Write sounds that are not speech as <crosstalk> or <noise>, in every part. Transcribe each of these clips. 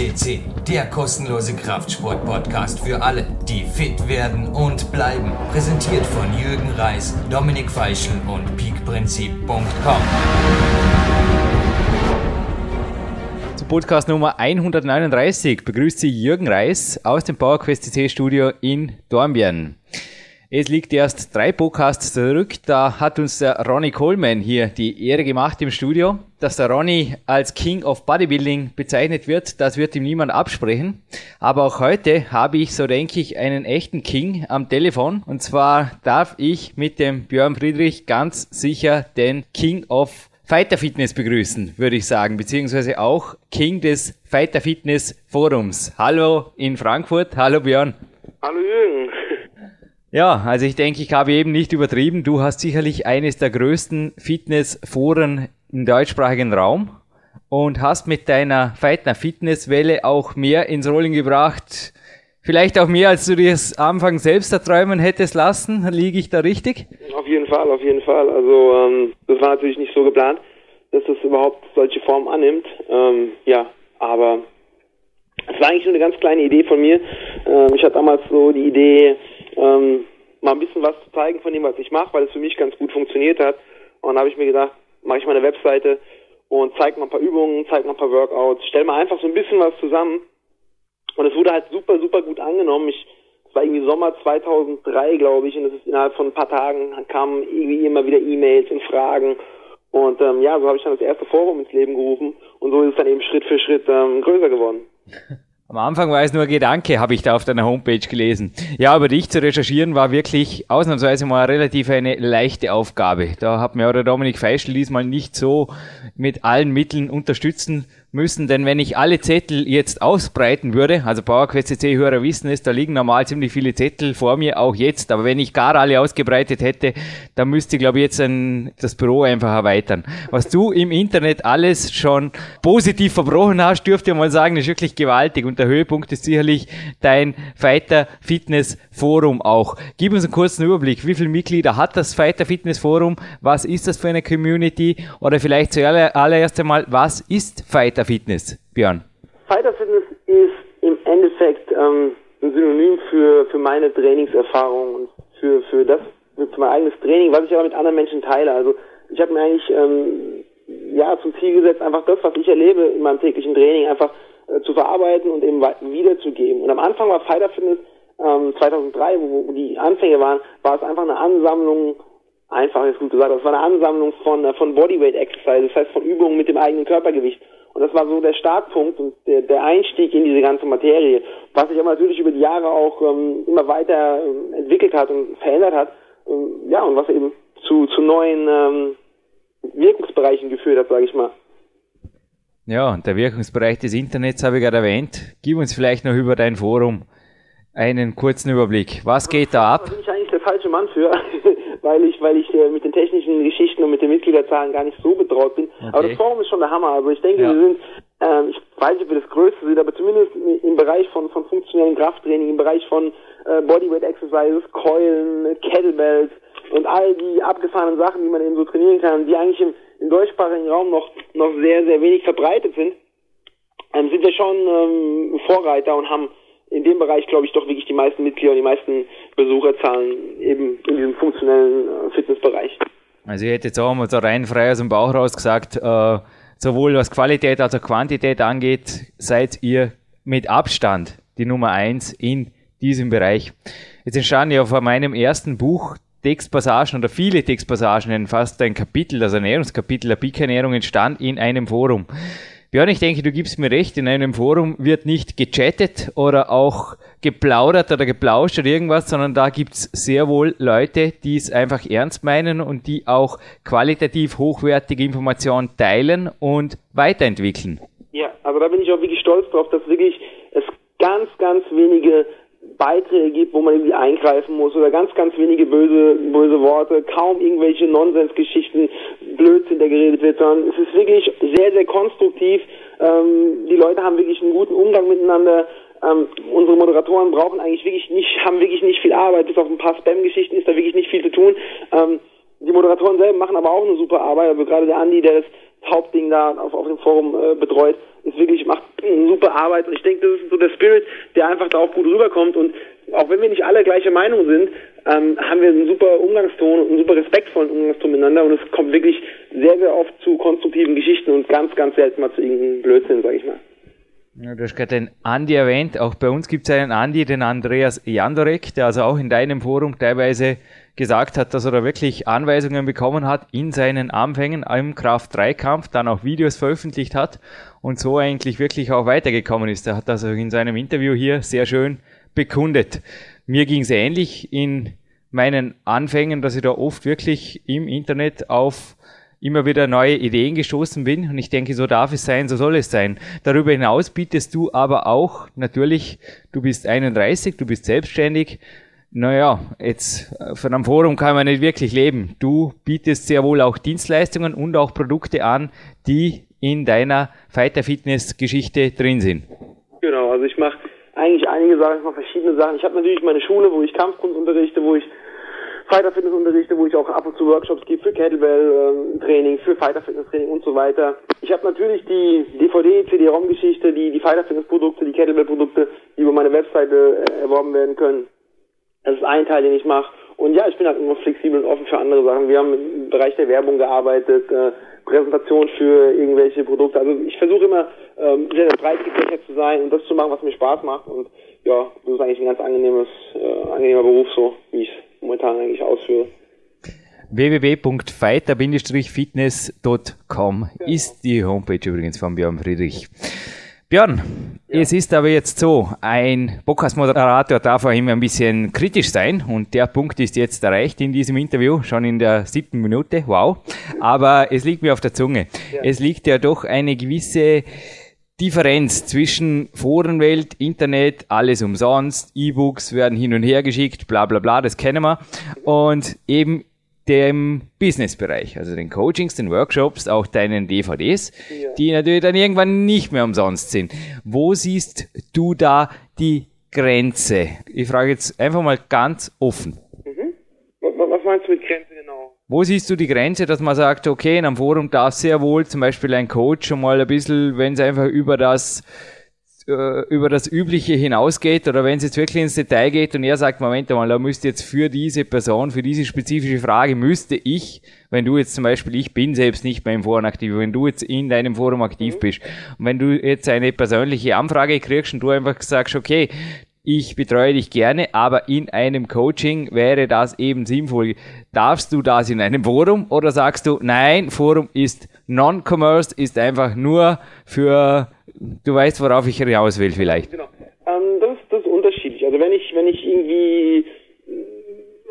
FCC, der kostenlose Kraftsport-Podcast für alle, die fit werden und bleiben. Präsentiert von Jürgen Reis, Dominik Feischl und peakprinzip.com. Zu Podcast Nummer 139 begrüßt Sie Jürgen Reis aus dem PowerQuest CC Studio in Dornbirn. Es liegt erst drei Podcasts zurück. Da hat uns der Ronnie Coleman hier die Ehre gemacht im Studio. Dass der Ronnie als King of Bodybuilding bezeichnet wird, das wird ihm niemand absprechen. Aber auch heute habe ich, so denke ich, einen echten King am Telefon. Und zwar darf ich mit dem Björn Friedrich ganz sicher den King of Fighter Fitness begrüßen, würde ich sagen, beziehungsweise auch King des Fighter Fitness Forums. Hallo in Frankfurt, hallo Björn. Hallo Jürgen. Ja, also ich denke, ich habe eben nicht übertrieben. Du hast sicherlich eines der größten Fitnessforen im deutschsprachigen Raum und hast mit deiner Feitner Fitnesswelle auch mehr ins Rollen gebracht. Vielleicht auch mehr, als du dir das Anfang selbst erträumen hättest lassen. Liege ich da richtig? Auf jeden Fall, auf jeden Fall. Also ähm, das war natürlich nicht so geplant, dass das überhaupt solche Form annimmt. Ähm, ja, aber es war eigentlich nur eine ganz kleine Idee von mir. Ähm, ich hatte damals so die Idee, ähm, mal ein bisschen was zu zeigen von dem, was ich mache, weil es für mich ganz gut funktioniert hat. Und da habe ich mir gedacht, mache ich mal eine Webseite und zeige mal ein paar Übungen, zeige mal ein paar Workouts, stell mal einfach so ein bisschen was zusammen. Und es wurde halt super, super gut angenommen. Ich, es war irgendwie Sommer 2003, glaube ich, und es ist innerhalb von ein paar Tagen kamen irgendwie immer wieder E-Mails und Fragen. Und ähm, ja, so habe ich dann das erste Forum ins Leben gerufen und so ist es dann eben Schritt für Schritt ähm, größer geworden. <laughs> Am Anfang war es nur Gedanke, habe ich da auf deiner Homepage gelesen. Ja, aber dich zu recherchieren war wirklich ausnahmsweise mal relativ eine leichte Aufgabe. Da hat mir auch der Dominik Feischl diesmal nicht so mit allen Mitteln unterstützen müssen, denn wenn ich alle Zettel jetzt ausbreiten würde, also PowerQuest CC-Hörer wissen es, da liegen normal ziemlich viele Zettel vor mir, auch jetzt, aber wenn ich gar alle ausgebreitet hätte, dann müsste ich glaube ich jetzt ein, das Büro einfach erweitern. Was du im Internet alles schon positiv verbrochen hast, dürfte ich mal sagen, ist wirklich gewaltig und der Höhepunkt ist sicherlich dein Fighter Fitness Forum auch. Gib uns einen kurzen Überblick, wie viele Mitglieder hat das Fighter Fitness Forum, was ist das für eine Community oder vielleicht zuallererst einmal, was ist Fighter Fighter Fitness, Björn? Fighter Fitness ist im Endeffekt ähm, ein Synonym für, für meine Trainingserfahrung und für, für das, für mein eigenes Training, was ich aber mit anderen Menschen teile. Also ich habe mir eigentlich ähm, ja zum Ziel gesetzt, einfach das, was ich erlebe in meinem täglichen Training, einfach äh, zu verarbeiten und eben wiederzugeben. Und am Anfang war Fighter Fitness ähm, 2003, wo, wo die Anfänge waren, war es einfach eine Ansammlung einfach ist gut gesagt, das war eine Ansammlung von, äh, von Bodyweight Exercise, das heißt von Übungen mit dem eigenen Körpergewicht. Und das war so der Startpunkt und der, der Einstieg in diese ganze Materie, was sich aber natürlich über die Jahre auch ähm, immer weiter ähm, entwickelt hat und verändert hat. Ähm, ja, und was eben zu, zu neuen ähm, Wirkungsbereichen geführt hat, sage ich mal. Ja, und der Wirkungsbereich des Internets habe ich gerade erwähnt. Gib uns vielleicht noch über dein Forum einen kurzen Überblick. Was geht da ab? Da bin ich eigentlich der falsche Mann für. Weil ich, weil ich äh, mit den technischen Geschichten und mit den Mitgliederzahlen gar nicht so betraut bin. Okay. Aber das Forum ist schon der Hammer. Also ich denke, ja. wir sind, ähm, ich weiß nicht, ob wir das Größte sind, aber zumindest im Bereich von, von funktionellem Krafttraining, im Bereich von äh, Bodyweight Exercises, Keulen, Kettlebells und all die abgefahrenen Sachen, die man eben so trainieren kann, die eigentlich im, im deutschsprachigen Raum noch, noch sehr, sehr wenig verbreitet sind, ähm, sind wir schon ähm, Vorreiter und haben in dem Bereich, glaube ich, doch wirklich die meisten Mitglieder und die meisten Besucherzahlen eben in diesem funktionellen äh, Fitnessbereich. Also ich hätte jetzt auch mal so rein frei aus dem Bauch raus gesagt, äh, sowohl was Qualität als auch Quantität angeht, seid ihr mit Abstand die Nummer eins in diesem Bereich. Jetzt entstanden ja vor meinem ersten Buch Textpassagen oder viele Textpassagen, fast ein Kapitel, das Ernährungskapitel der Peak Ernährung entstand in einem Forum. Björn, ich denke, du gibst mir recht, in einem Forum wird nicht gechattet oder auch geplaudert oder geplauscht oder irgendwas, sondern da gibt's sehr wohl Leute, die es einfach ernst meinen und die auch qualitativ hochwertige Informationen teilen und weiterentwickeln. Ja, also da bin ich auch wirklich stolz drauf, dass wirklich es ganz, ganz wenige Beiträge gibt, wo man irgendwie eingreifen muss oder ganz, ganz wenige böse, böse Worte, kaum irgendwelche Nonsensgeschichten, Blödsinn, der geredet wird, sondern es ist wirklich sehr, sehr konstruktiv. Ähm, die Leute haben wirklich einen guten Umgang miteinander. Ähm, unsere Moderatoren brauchen eigentlich wirklich nicht, haben wirklich nicht viel Arbeit, bis auf ein paar Spam-Geschichten ist da wirklich nicht viel zu tun. Ähm, die Moderatoren selber machen aber auch eine super Arbeit, also gerade der Andi, der das Hauptding da auf, auf dem Forum äh, betreut, ist wirklich, macht eine super Arbeit. Und ich denke, das ist so der Spirit, der einfach da auch gut rüberkommt. Und auch wenn wir nicht alle gleiche Meinung sind, ähm, haben wir einen super Umgangston, einen super respektvollen Umgangston miteinander. Und es kommt wirklich sehr, sehr oft zu konstruktiven Geschichten und ganz, ganz selten mal zu irgendeinem Blödsinn, sag ich mal. Ja, du hast gerade den Andi erwähnt. Auch bei uns gibt es einen Andi, den Andreas Jandorek, der also auch in deinem Forum teilweise gesagt hat, dass er da wirklich Anweisungen bekommen hat in seinen Anfängen im Kraft-3-Kampf, dann auch Videos veröffentlicht hat und so eigentlich wirklich auch weitergekommen ist. Er hat das in seinem Interview hier sehr schön bekundet. Mir ging es ähnlich in meinen Anfängen, dass ich da oft wirklich im Internet auf immer wieder neue Ideen gestoßen bin und ich denke, so darf es sein, so soll es sein. Darüber hinaus bietest du aber auch natürlich, du bist 31, du bist selbstständig. Naja, jetzt von einem Forum kann man nicht wirklich leben. Du bietest sehr wohl auch Dienstleistungen und auch Produkte an, die in deiner Fighter Fitness Geschichte drin sind. Genau, also ich mache eigentlich einige Sachen, ich mache verschiedene Sachen. Ich habe natürlich meine Schule, wo ich Kampfkunst unterrichte, wo ich Fighter Fitness unterrichte, wo ich auch ab und zu Workshops gebe für Kettlebell Training, für Fighter Fitness Training und so weiter. Ich habe natürlich die DVD, CD-ROM Geschichte, die die Fighter Fitness Produkte, die Kettlebell Produkte, die über meine Webseite äh, erworben werden können. Das ist ein Teil, den ich mache. Und ja, ich bin halt immer flexibel und offen für andere Sachen. Wir haben im Bereich der Werbung gearbeitet, äh, Präsentation für irgendwelche Produkte. Also ich versuche immer ähm, sehr, sehr breit gefächert zu sein und das zu machen, was mir Spaß macht. Und ja, das ist eigentlich ein ganz angenehmes, äh, angenehmer Beruf, so wie ich momentan eigentlich ausführe www.fighter-fitness.com ja. ist die Homepage übrigens von Björn Friedrich. Björn, ja. es ist aber jetzt so, ein Podcast-Moderator darf auch immer ein bisschen kritisch sein und der Punkt ist jetzt erreicht in diesem Interview, schon in der siebten Minute, wow. Aber es liegt mir auf der Zunge. Ja. Es liegt ja doch eine gewisse Differenz zwischen Forenwelt, Internet, alles umsonst, E-Books werden hin und her geschickt, bla bla bla, das kennen wir. Und eben dem Businessbereich, also den Coachings, den Workshops, auch deinen DVDs, ja. die natürlich dann irgendwann nicht mehr umsonst sind. Wo siehst du da die Grenze? Ich frage jetzt einfach mal ganz offen. Mhm. Was meinst du mit Grenze genau? Wo siehst du die Grenze, dass man sagt, okay, in einem Forum darf sehr wohl zum Beispiel ein Coach schon mal ein bisschen, wenn es einfach über das äh, über das Übliche hinausgeht oder wenn es jetzt wirklich ins Detail geht und er sagt, Moment mal, da müsste jetzt für diese Person, für diese spezifische Frage, müsste ich, wenn du jetzt zum Beispiel, ich bin selbst nicht mehr im Forum aktiv, wenn du jetzt in deinem Forum aktiv mhm. bist und wenn du jetzt eine persönliche Anfrage kriegst und du einfach sagst, okay, ich betreue dich gerne, aber in einem Coaching wäre das eben sinnvoll. Darfst du das in einem Forum oder sagst du, nein, Forum ist non-commerce, ist einfach nur für du weißt, worauf ich hinaus will vielleicht. Genau. Ähm, das, das ist unterschiedlich. Also wenn ich, wenn ich irgendwie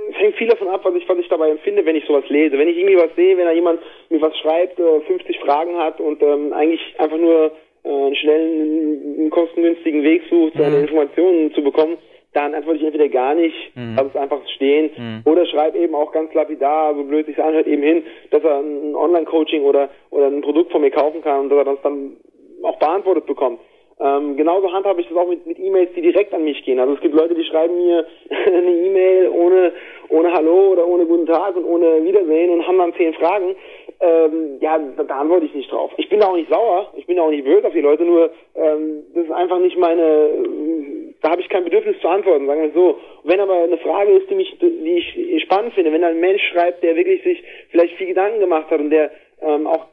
es hängt viel davon ab, was ich, was ich dabei empfinde, wenn ich sowas lese. Wenn ich irgendwie was sehe, wenn da jemand mir was schreibt, äh, 50 Fragen hat und ähm, eigentlich einfach nur äh, einen schnellen, einen kostengünstigen Weg sucht, seine mhm. Informationen zu bekommen, dann antworte ich entweder gar nicht, mhm. lasse es einfach stehen, mhm. oder schreibe eben auch ganz lapidar, so blöd sich anhört, eben hin, dass er ein Online-Coaching oder, oder ein Produkt von mir kaufen kann und dass er das dann auch beantwortet bekommt. Ähm, genauso handhabe ich das auch mit, mit E-Mails, die direkt an mich gehen. Also es gibt Leute, die schreiben mir <laughs> eine E-Mail ohne, ohne Hallo oder ohne Guten Tag und ohne Wiedersehen und haben dann zehn Fragen. Ähm, ja, da, da antworte ich nicht drauf. Ich bin da auch nicht sauer, ich bin da auch nicht böse auf die Leute, nur ähm, das ist einfach nicht meine, da habe ich kein Bedürfnis zu antworten, sagen wir so. Wenn aber eine Frage ist, die mich, die ich spannend finde, wenn ein Mensch schreibt, der wirklich sich vielleicht viel Gedanken gemacht hat und der ähm, auch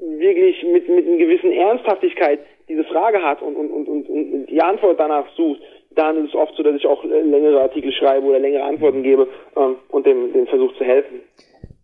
wirklich mit, mit einer gewissen Ernsthaftigkeit diese Frage hat und, und, und, und, und die Antwort danach sucht, dann ist es oft so, dass ich auch längere Artikel schreibe oder längere Antworten gebe ähm, und dem, dem Versuch zu helfen.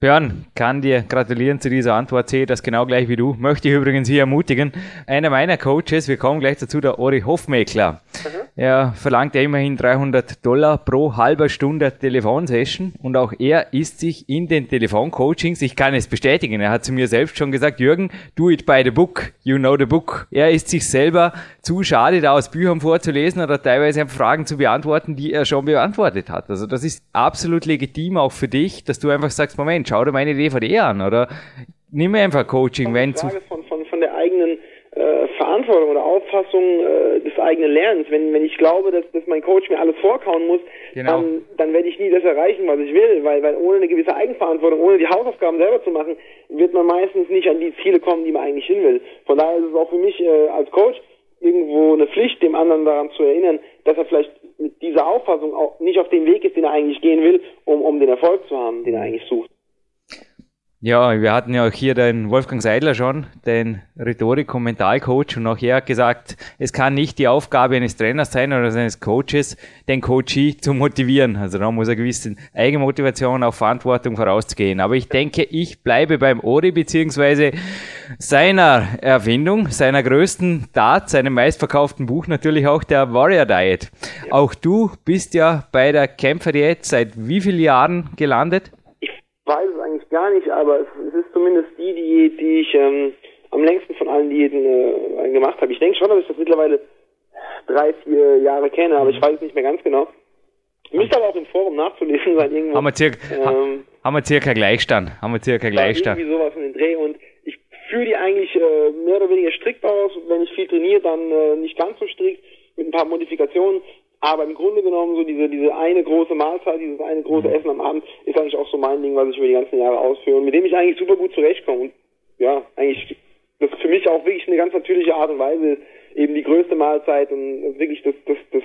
Björn, kann dir gratulieren zu dieser Antwort, sehe das genau gleich wie du. Möchte ich übrigens hier ermutigen. Einer meiner Coaches, wir kommen gleich dazu, der Ori Hofmeckler. Mhm. Er verlangt ja immerhin 300 Dollar pro halber Stunde Telefonsession und auch er ist sich in den Telefoncoachings, ich kann es bestätigen, er hat zu mir selbst schon gesagt, Jürgen, do it by the book, you know the book. Er ist sich selber zu schade, da aus Büchern vorzulesen oder teilweise Fragen zu beantworten, die er schon beantwortet hat. Also das ist absolut legitim auch für dich, dass du einfach sagst, Moment, schau dir meine DVD an oder nimm einfach Coaching, wenn zu... Von, von, von der eigenen äh, Verantwortung oder Auffassung äh, des eigenen Lernens. Wenn, wenn ich glaube, dass, dass mein Coach mir alles vorkauen muss, genau. dann, dann werde ich nie das erreichen, was ich will, weil, weil ohne eine gewisse Eigenverantwortung, ohne die Hausaufgaben selber zu machen, wird man meistens nicht an die Ziele kommen, die man eigentlich hin will. Von daher ist es auch für mich äh, als Coach irgendwo eine Pflicht, dem anderen daran zu erinnern, dass er vielleicht mit dieser Auffassung auch nicht auf dem Weg ist, den er eigentlich gehen will, um, um den Erfolg zu haben, den er eigentlich sucht. Ja, wir hatten ja auch hier den Wolfgang Seidler schon, den Rhetorik- und Mentalcoach, und auch er hat gesagt, es kann nicht die Aufgabe eines Trainers sein oder eines Coaches, den Coachee zu motivieren. Also da muss eine gewisse Eigenmotivation, auch Verantwortung vorauszugehen. Aber ich denke, ich bleibe beim Ori beziehungsweise seiner Erfindung, seiner größten Tat, seinem meistverkauften Buch natürlich auch der Warrior Diet. Auch du bist ja bei der Kämpfer-Diät seit wie vielen Jahren gelandet? Weiß es eigentlich gar nicht, aber es, es ist zumindest die Diät, die ich ähm, am längsten von allen Diäten äh, gemacht habe. Ich denke schon, dass ich das mittlerweile drei, vier Jahre kenne, aber ich weiß es nicht mehr ganz genau. Müsste aber auch im Forum nachzulesen sein irgendwo. Haben wir circa, ähm, haben wir circa Gleichstand. Haben wir circa Gleichstand. Irgendwie sowas in den Dreh und ich führe die eigentlich äh, mehr oder weniger strikt aus. Wenn ich viel trainiere, dann äh, nicht ganz so strikt mit ein paar Modifikationen. Aber im Grunde genommen so diese, diese eine große Mahlzeit, dieses eine große mhm. Essen am Abend ist eigentlich auch so mein Ding, was ich über die ganzen Jahre ausführe und mit dem ich eigentlich super gut zurechtkomme. Und ja, eigentlich, das für mich auch wirklich eine ganz natürliche Art und Weise eben die größte Mahlzeit und wirklich das, das, das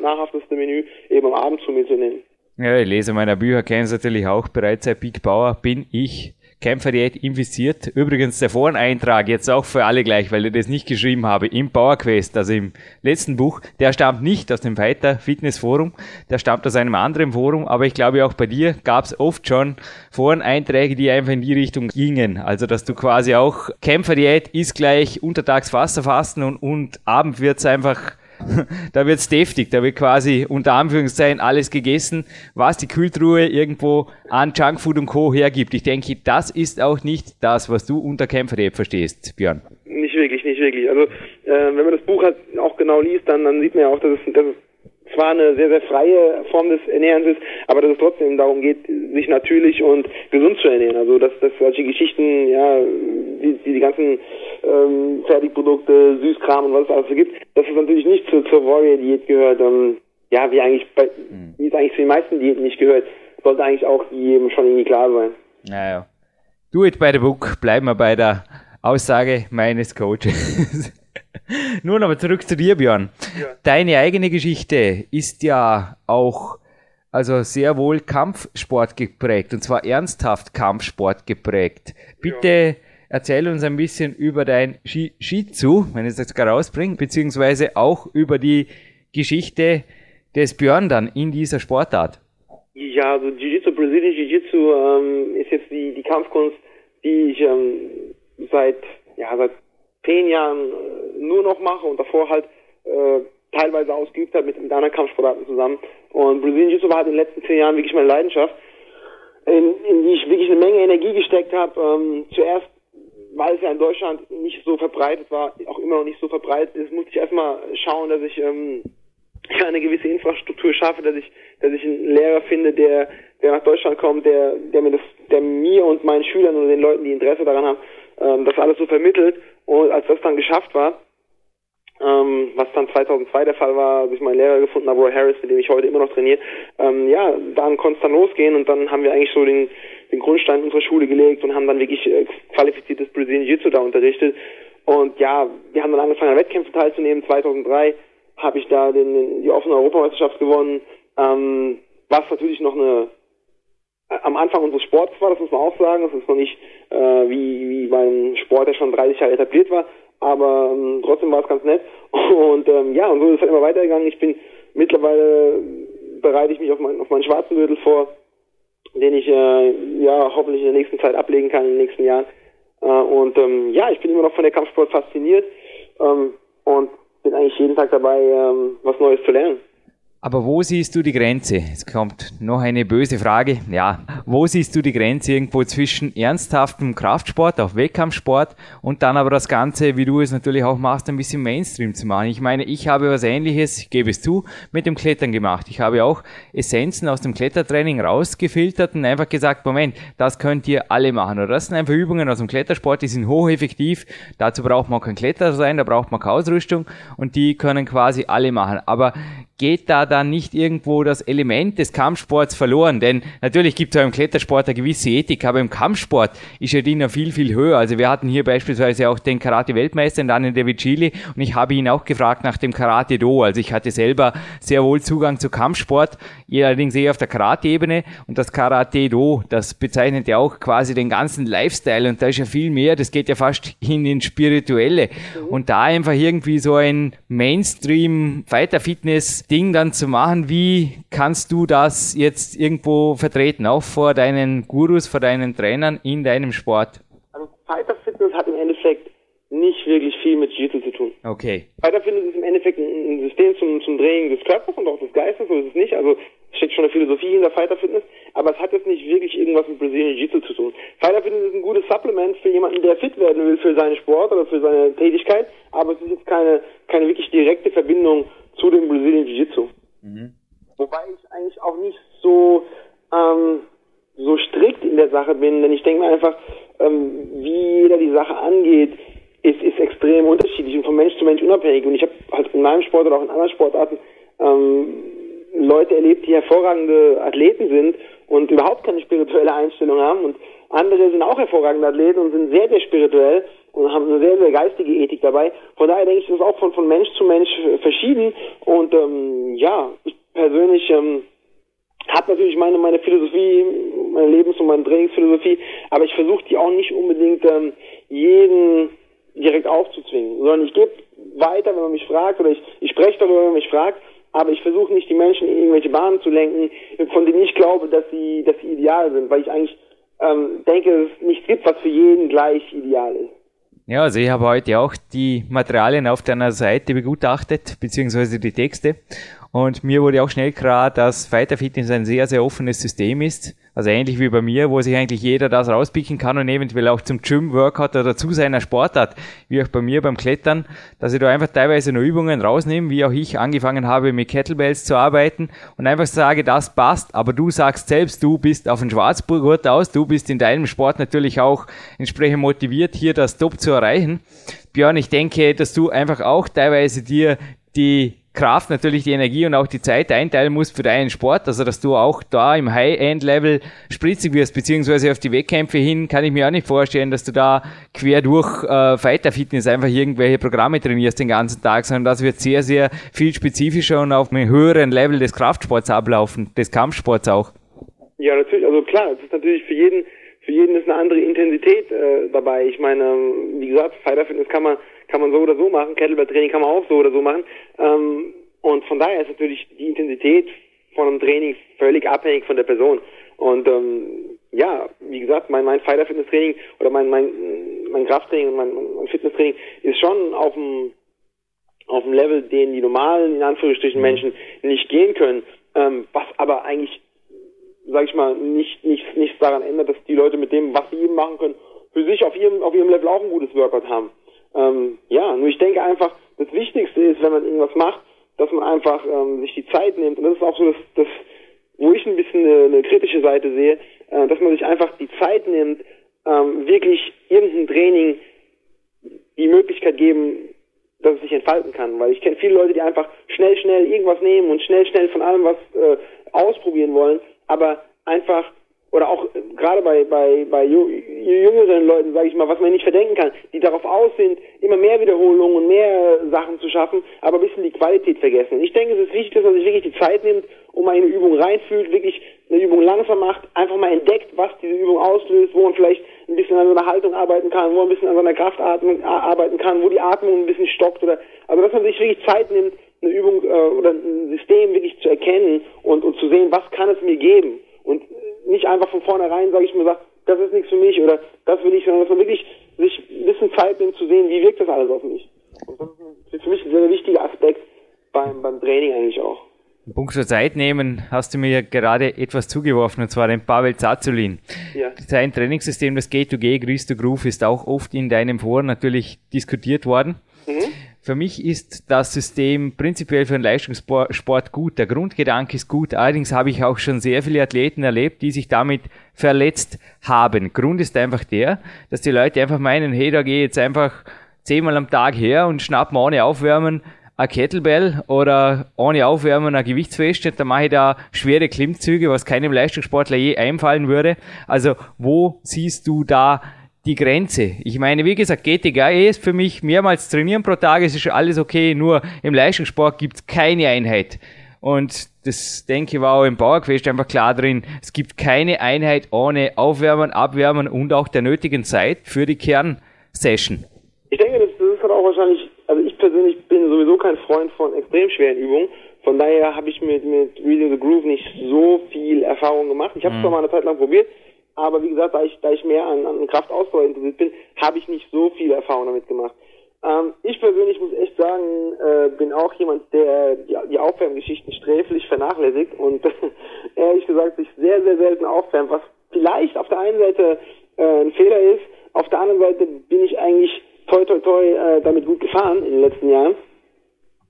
nahrhafteste Menü eben am Abend zu mir zu nehmen. Ja, ich lese meiner Bücher, kenne es natürlich auch. Bereits seit Big Bauer bin ich Kämpferdiät investiert. Übrigens der Foreneintrag jetzt auch für alle gleich, weil ich das nicht geschrieben habe, im PowerQuest, also im letzten Buch, der stammt nicht aus dem Fighter Fitness Forum, der stammt aus einem anderen Forum, aber ich glaube auch bei dir gab es oft schon Foreneinträge, die einfach in die Richtung gingen. Also dass du quasi auch Kämpferdiät ist gleich untertags Wasser fasten und, und Abend wird's einfach <laughs> da wird's deftig, da wird quasi unter Anführungszeichen alles gegessen, was die Kühltruhe irgendwo an Junkfood und Co. hergibt. Ich denke, das ist auch nicht das, was du unter Kämpferdiät verstehst, Björn. Nicht wirklich, nicht wirklich. Also äh, wenn man das Buch halt auch genau liest, dann, dann sieht man ja auch, dass es, dass es zwar eine sehr, sehr freie Form des Ernährens ist, aber dass es trotzdem darum geht, sich natürlich und gesund zu ernähren. Also dass, dass solche Geschichten, ja, die, die, die ganzen ähm, Fertigprodukte, Süßkram und was es alles so gibt, dass es natürlich nicht zu, zur Warrior-Diät gehört, ähm, ja, wie eigentlich bei, mhm. wie es eigentlich zu den meisten Diäten nicht gehört, sollte eigentlich auch jedem schon irgendwie klar sein. Naja. Do it by the book, bleiben wir bei der Aussage meines Coaches. <laughs> Nun aber zurück zu dir, Björn. Ja. Deine eigene Geschichte ist ja auch also sehr wohl Kampfsport geprägt und zwar ernsthaft Kampfsport geprägt. Bitte ja. Erzähl uns ein bisschen über dein Shizu, wenn ich es jetzt gerade rausbringe, beziehungsweise auch über die Geschichte des Björn dann in dieser Sportart. Ja, also Jiu-Jitsu, Brazilian Jiu-Jitsu ähm, ist jetzt die, die Kampfkunst, die ich ähm, seit, ja, seit zehn Jahren äh, nur noch mache und davor halt äh, teilweise ausgeübt habe mit, mit anderen Kampfsportarten zusammen. Und Brazilian Jiu-Jitsu war halt in den letzten zehn Jahren wirklich meine Leidenschaft, in, in die ich wirklich eine Menge Energie gesteckt habe. Ähm, zuerst, weil es ja in Deutschland nicht so verbreitet war, auch immer noch nicht so verbreitet ist, musste ich erstmal schauen, dass ich ähm, eine gewisse Infrastruktur schaffe, dass ich, dass ich einen Lehrer finde, der, der nach Deutschland kommt, der, der mir das, der mir und meinen Schülern und den Leuten, die Interesse daran haben, ähm, das alles so vermittelt. Und als das dann geschafft war, ähm, was dann 2002 der Fall war, als ich meinen Lehrer gefunden habe, Roy Harris, mit dem ich heute immer noch trainiere, ähm, ja, dann konnte es dann losgehen und dann haben wir eigentlich so den, den Grundstein unserer Schule gelegt und haben dann wirklich äh, qualifiziertes Brazilian Jiu-Jitsu da unterrichtet. Und ja, wir haben dann angefangen an Wettkämpfen teilzunehmen. 2003 habe ich da den, die offene Europameisterschaft gewonnen, ähm, was natürlich noch eine am Anfang unseres Sports war, das muss man auch sagen. Das ist noch nicht äh, wie, wie beim Sport, der schon 30 Jahre etabliert war, aber ähm, trotzdem war es ganz nett. <laughs> Und ähm, ja, und so ist es halt immer weitergegangen. Ich bin mittlerweile bereite ich mich auf, mein, auf meinen schwarzen Gürtel vor, den ich äh, ja hoffentlich in der nächsten Zeit ablegen kann, in den nächsten Jahren. Äh, und ähm, ja, ich bin immer noch von der Kampfsport fasziniert ähm, und bin eigentlich jeden Tag dabei, ähm, was Neues zu lernen. Aber wo siehst du die Grenze? Es kommt noch eine böse Frage. Ja, wo siehst du die Grenze irgendwo zwischen ernsthaftem Kraftsport, auch Wettkampfsport und dann aber das Ganze, wie du es natürlich auch machst, ein bisschen Mainstream zu machen? Ich meine, ich habe was ähnliches, ich gebe es zu, mit dem Klettern gemacht. Ich habe auch Essenzen aus dem Klettertraining rausgefiltert und einfach gesagt, Moment, das könnt ihr alle machen. Oder das sind einfach Übungen aus dem Klettersport, die sind hocheffektiv. Dazu braucht man kein Kletterer sein, da braucht man keine Ausrüstung und die können quasi alle machen. Aber geht da dann nicht irgendwo das Element des Kampfsports verloren? Denn natürlich gibt es auch im Klettersport eine gewisse Ethik, aber im Kampfsport ist ja die noch viel, viel höher. Also wir hatten hier beispielsweise auch den Karate-Weltmeister Daniel De Vicili und ich habe ihn auch gefragt nach dem Karate-Do. Also ich hatte selber sehr wohl Zugang zu Kampfsport, allerdings eher auf der Karate-Ebene und das Karate-Do, das bezeichnet ja auch quasi den ganzen Lifestyle und da ist ja viel mehr, das geht ja fast hin ins Spirituelle. Und da einfach irgendwie so ein Mainstream-Fighter-Fitness Ding dann zu machen. Wie kannst du das jetzt irgendwo vertreten, auch vor deinen Gurus, vor deinen Trainern in deinem Sport? Also Fighter Fitness hat im Endeffekt nicht wirklich viel mit Jiu-Jitsu zu tun. Okay. Fighter Fitness ist im Endeffekt ein System zum, zum Training des Körpers und auch des Geistes, so ist es nicht. Also steckt schon eine Philosophie hinter Fighter Fitness, aber es hat jetzt nicht wirklich irgendwas mit Brazilian Jiu-Jitsu zu tun. Fighter Fitness ist ein gutes Supplement für jemanden, der fit werden will für seinen Sport oder für seine Tätigkeit, aber es ist jetzt keine, keine wirklich direkte Verbindung zu dem Brazilian Jiu-Jitsu. Mhm. Wobei ich eigentlich auch nicht so, ähm, so strikt in der Sache bin, denn ich denke mir einfach, ähm, wie jeder die Sache angeht, ist, ist extrem unterschiedlich und von Mensch zu Mensch unabhängig. Und ich habe halt in meinem Sport oder auch in anderen Sportarten ähm, Leute erlebt, die hervorragende Athleten sind und überhaupt keine spirituelle Einstellung haben und andere sind auch hervorragende Athleten und sind sehr, sehr spirituell und haben eine sehr, sehr geistige Ethik dabei. Von daher denke ich, das ist auch von, von Mensch zu Mensch verschieden. Und ähm, ja, ich persönlich ähm, habe natürlich meine, meine Philosophie, meine Lebens- und meine Trainingsphilosophie, aber ich versuche die auch nicht unbedingt ähm, jeden direkt aufzuzwingen, sondern ich gebe weiter, wenn man mich fragt, oder ich, ich spreche darüber, wenn man mich fragt, aber ich versuche nicht die Menschen in irgendwelche Bahnen zu lenken, von denen ich glaube, dass sie, dass sie ideal sind, weil ich eigentlich ähm, denke, dass es nichts gibt, was für jeden gleich ideal ist. Ja, also ich habe heute auch die Materialien auf deiner Seite begutachtet, beziehungsweise die Texte. Und mir wurde auch schnell klar, dass Fighter Fitness ein sehr, sehr offenes System ist. Also ähnlich wie bei mir, wo sich eigentlich jeder das rauspicken kann und eventuell auch zum Gym-Workout oder zu seiner Sportart, wie auch bei mir beim Klettern, dass ich da einfach teilweise nur Übungen rausnehme, wie auch ich angefangen habe mit Kettlebells zu arbeiten und einfach sage, das passt, aber du sagst selbst, du bist auf den Schwarzgurt aus, du bist in deinem Sport natürlich auch entsprechend motiviert, hier das Top zu erreichen. Björn, ich denke, dass du einfach auch teilweise dir die Kraft, natürlich die Energie und auch die Zeit einteilen musst für deinen Sport, also dass du auch da im High-End-Level spritzig wirst, beziehungsweise auf die Wettkämpfe hin, kann ich mir auch nicht vorstellen, dass du da quer durch äh, Fighter-Fitness einfach irgendwelche Programme trainierst den ganzen Tag, sondern das wird sehr, sehr viel spezifischer und auf einem höheren Level des Kraftsports ablaufen, des Kampfsports auch. Ja, natürlich, also klar, es ist natürlich für jeden, für jeden ist eine andere Intensität äh, dabei. Ich meine, wie gesagt, Fighter-Fitness kann man kann man so oder so machen, Kettlebell-Training kann man auch so oder so machen. Ähm, und von daher ist natürlich die Intensität von einem Training völlig abhängig von der Person. Und ähm, ja, wie gesagt, mein, mein Fighter-Fitness-Training oder mein, mein, mein Krafttraining und mein, mein Fitness-Training ist schon auf dem auf dem Level, den die normalen, in Anführungsstrichen, Menschen nicht gehen können, ähm, was aber eigentlich, sag ich mal, nicht, nicht, nichts daran ändert, dass die Leute mit dem, was sie eben machen können, für sich auf ihrem, auf ihrem Level auch ein gutes Workout haben. Ähm, ja, nur ich denke einfach, das Wichtigste ist, wenn man irgendwas macht, dass man einfach ähm, sich die Zeit nimmt. Und das ist auch so das, das wo ich ein bisschen eine, eine kritische Seite sehe, äh, dass man sich einfach die Zeit nimmt, ähm, wirklich irgendein Training die Möglichkeit geben, dass es sich entfalten kann. Weil ich kenne viele Leute, die einfach schnell, schnell irgendwas nehmen und schnell, schnell von allem was äh, ausprobieren wollen, aber einfach oder auch äh, gerade bei, bei, bei jüngeren Leuten, sage ich mal, was man nicht verdenken kann, die darauf aus sind, immer mehr Wiederholungen und mehr Sachen zu schaffen, aber ein bisschen die Qualität vergessen. Ich denke, es ist wichtig, dass man sich wirklich die Zeit nimmt, um eine Übung reinfühlt, wirklich eine Übung langsam macht, einfach mal entdeckt, was diese Übung auslöst, wo man vielleicht ein bisschen an seiner Haltung arbeiten kann, wo man ein bisschen an seiner Kraft arbeiten kann, wo die Atmung ein bisschen stockt oder, also dass man sich wirklich Zeit nimmt, eine Übung äh, oder ein System wirklich zu erkennen und, und zu sehen, was kann es mir geben und nicht einfach von vornherein, sage ich mir, sagt, das ist nichts für mich oder das will ich, sondern dass man wirklich sich ein bisschen Zeit nimmt zu sehen, wie wirkt das alles auf mich. Und das ist für mich ein sehr wichtiger Aspekt beim, beim Training eigentlich auch. In puncto Zeit nehmen, hast du mir gerade etwas zugeworfen, und zwar den Pavel Zazulin. Ja. Sein Trainingssystem, das G2G, Grease to Groove, ist auch oft in deinem Forum natürlich diskutiert worden. Für mich ist das System prinzipiell für einen Leistungssport gut. Der Grundgedanke ist gut. Allerdings habe ich auch schon sehr viele Athleten erlebt, die sich damit verletzt haben. Grund ist einfach der, dass die Leute einfach meinen, hey, da gehe ich jetzt einfach zehnmal am Tag her und schnapp mal ohne Aufwärmen eine Kettlebell oder ohne Aufwärmen eine Gewichtsfeste, dann mache ich da schwere Klimmzüge, was keinem Leistungssportler je einfallen würde. Also wo siehst du da die Grenze? Ich meine, wie gesagt, GTG ist für mich mehrmals trainieren pro Tag, es ist alles okay, nur im Leistungssport gibt es keine Einheit. Und das denke ich war auch im Powerquest einfach klar drin. Es gibt keine Einheit ohne Aufwärmen, Abwärmen und auch der nötigen Zeit für die Kernsession. Ich denke, das, das ist halt auch wahrscheinlich also ich persönlich bin sowieso kein Freund von extrem schweren Übungen. Von daher habe ich mit, mit Reading the Groove nicht so viel Erfahrung gemacht. Ich habe es mhm. zwar mal eine Zeit lang probiert, aber wie gesagt, da ich, da ich mehr an, an Kraftausdauer interessiert bin, habe ich nicht so viel Erfahrung damit gemacht. Ähm, ich persönlich muss echt sagen, äh, bin auch jemand, der die, die Aufwärmgeschichten sträflich vernachlässigt und <laughs> ehrlich gesagt sich sehr, sehr selten aufwärmt, was vielleicht auf der einen Seite äh, ein Fehler ist, auf der anderen Seite bin ich eigentlich toi toi toi äh, damit gut gefahren in den letzten Jahren.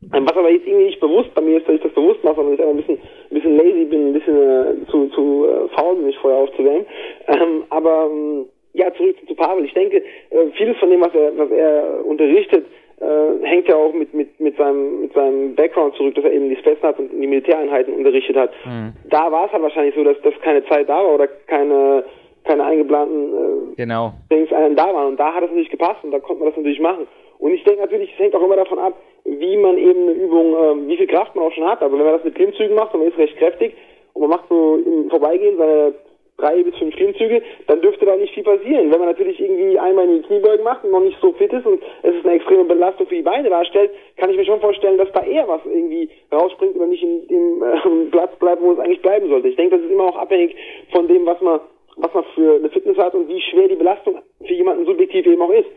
Was aber jetzt irgendwie nicht bewusst bei mir ist, dass ich das bewusst mache, sondern ich einfach ein bisschen, ein bisschen lazy bin, ein bisschen äh, zu, zu äh, faul, mich vorher aufzuwärmen. Ähm, aber ähm, ja, zurück zu Pavel. Ich denke, äh, vieles von dem, was er, was er unterrichtet, äh, hängt ja auch mit, mit, mit, seinem, mit seinem Background zurück, dass er eben die Spetsnaz und die Militäreinheiten unterrichtet hat. Mhm. Da war es halt wahrscheinlich so, dass, dass keine Zeit da war oder keine keine eingeplanten äh, genau. Trainingseinheiten da waren. Und da hat es natürlich gepasst und da konnte man das natürlich machen. Und ich denke natürlich, es hängt auch immer davon ab, wie man eben eine Übung, äh, wie viel Kraft man auch schon hat. Also wenn man das mit Klimmzügen macht und man ist recht kräftig und man macht so im Vorbeigehen seine drei bis fünf Klimmzüge, dann dürfte da nicht viel passieren. Wenn man natürlich irgendwie einmal in die Kniebeugen macht und noch nicht so fit ist und es ist eine extreme Belastung für die Beine darstellt, kann ich mir schon vorstellen, dass da eher was irgendwie rausspringt oder nicht in dem äh, Platz bleibt, wo es eigentlich bleiben sollte. Ich denke, das ist immer auch abhängig von dem, was man was man für eine Fitness hat und wie schwer die Belastung für jemanden subjektiv eben auch ist.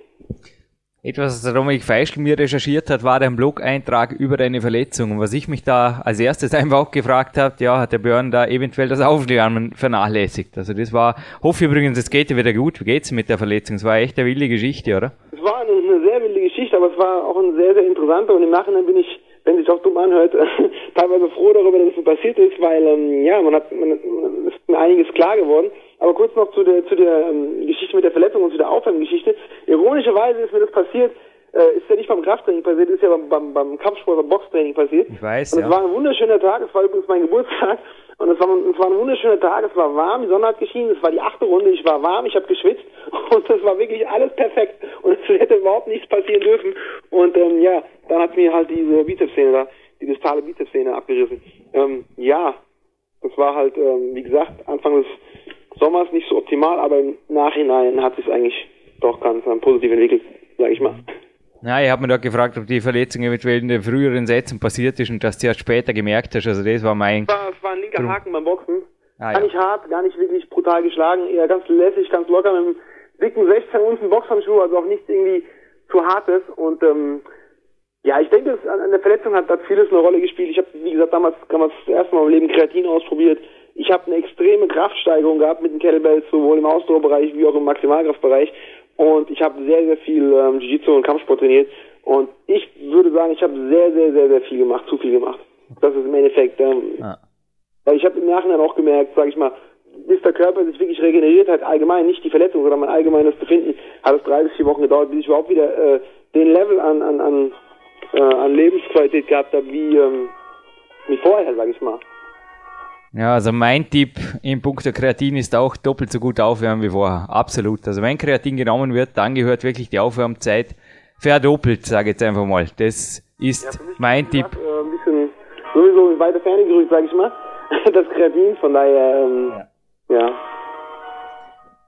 Etwas, was Dominik Feischl mir recherchiert hat, war dein Blog-Eintrag über deine Verletzung. Und was ich mich da als erstes <laughs> einfach auch gefragt habe, ja, hat der Björn da eventuell das Aufwärmen vernachlässigt. Also das war, hoffe übrigens, es geht dir wieder gut. Wie geht's mit der Verletzung? Es war echt eine wilde Geschichte, oder? Es war eine, eine sehr wilde Geschichte, aber es war auch ein sehr, sehr interessanter und im Nachhinein bin ich wenn sich auch dumm anhört, <laughs> teilweise froh darüber, dass es so passiert ist, weil ähm, ja, man hat man, man ist einiges klar geworden. Aber kurz noch zu der, zu der ähm, Geschichte mit der Verletzung und zu der Aufwärmgeschichte. Ironischerweise ist mir das passiert, äh, ist ja nicht beim Krafttraining passiert, ist ja beim, beim, beim Kampfsport, beim Boxtraining passiert. Ich weiß, Und es ja. war ein wunderschöner Tag, es war übrigens mein Geburtstag. Und es war, es war ein wunderschöner Tag, es war warm, die Sonne hat geschienen, es war die achte Runde, ich war warm, ich habe geschwitzt <laughs> und es war wirklich alles perfekt und es hätte überhaupt nichts passieren dürfen. Und ähm, ja, dann hat mir halt diese Bizepssehne da, die distale Bizepssehne abgerissen. Ähm, ja, das war halt, ähm, wie gesagt, Anfang des Sommers nicht so optimal, aber im Nachhinein hat sich eigentlich doch ganz positiv entwickelt, sag ich mal. Ja, ich habe mir da gefragt, ob die Verletzung eventuell in den früheren Sätzen passiert ist und dass du erst später gemerkt hast. Also das war mein. Das war, das war ein linker Haken beim Boxen. Ah, gar ja. nicht hart, gar nicht wirklich brutal geschlagen, eher ganz lässig, ganz locker mit einem dicken 16 Unzen Boxhandschuh, also auch nichts irgendwie zu hartes. Und ähm, ja, ich denke, an der Verletzung hat, hat vieles eine Rolle gespielt. Ich habe, wie gesagt, damals, damals das erste Mal im Leben Kreatin ausprobiert. Ich habe eine extreme Kraftsteigerung gehabt mit den Kettlebells, sowohl im Ausdauerbereich wie auch im Maximalkraftbereich. Und ich habe sehr, sehr viel ähm, Jiu-Jitsu und Kampfsport trainiert. Und ich würde sagen, ich habe sehr, sehr, sehr, sehr viel gemacht, zu viel gemacht. Das ist im Endeffekt. Ähm, ah. Ich habe im Nachhinein auch gemerkt, sage ich mal, bis der Körper sich wirklich regeneriert hat, allgemein, nicht die Verletzung, sondern mein allgemeines Befinden, hat es drei bis vier Wochen gedauert, bis ich überhaupt wieder äh, den Level an, an, an, äh, an Lebensqualität gehabt habe, wie, ähm, wie vorher, sage ich mal. Ja, also mein Tipp im Punkt der Kreatin ist auch doppelt so gut aufwärmen wie vorher. Absolut. Also wenn Kreatin genommen wird, dann gehört wirklich die Aufwärmzeit verdoppelt, sage ich jetzt einfach mal. Das ist ja, mein Tipp. Äh, ein bisschen sowieso in weiter Ferne gerückt, sage ich mal. <laughs> Das Kreatin, von daher, ähm, ja. ja.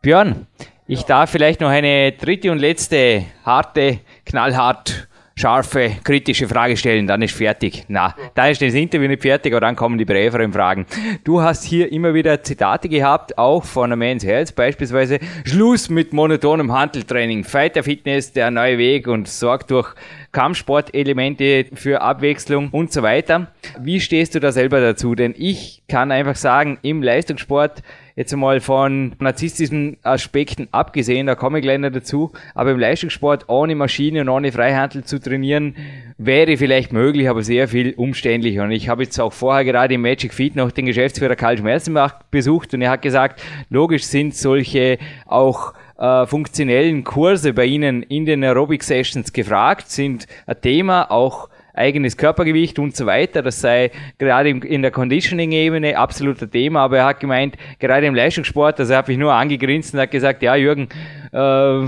Björn, ich darf vielleicht noch eine dritte und letzte harte, knallhart scharfe, kritische Frage stellen, dann ist fertig. Na, da ist das Interview nicht fertig, aber dann kommen die breieren Fragen. Du hast hier immer wieder Zitate gehabt, auch von A Man's Health, beispielsweise Schluss mit monotonem Handeltraining, Fighter Fitness, der neue Weg und sorgt durch Kampfsportelemente für Abwechslung und so weiter. Wie stehst du da selber dazu? Denn ich kann einfach sagen, im Leistungssport jetzt einmal von narzisstischen Aspekten abgesehen, da komme ich gleich dazu, aber im Leistungssport ohne Maschine und ohne Freihandel zu trainieren, wäre vielleicht möglich, aber sehr viel umständlicher. Und ich habe jetzt auch vorher gerade im Magic Feed noch den Geschäftsführer Karl Schmerzenbach besucht und er hat gesagt, logisch sind solche auch äh, funktionellen Kurse bei Ihnen in den Aerobic Sessions gefragt, sind ein Thema, auch eigenes Körpergewicht und so weiter. Das sei gerade in der Conditioning-Ebene absoluter Thema, aber er hat gemeint, gerade im Leistungssport, also habe ich nur angegrinst und hat gesagt, ja Jürgen, äh,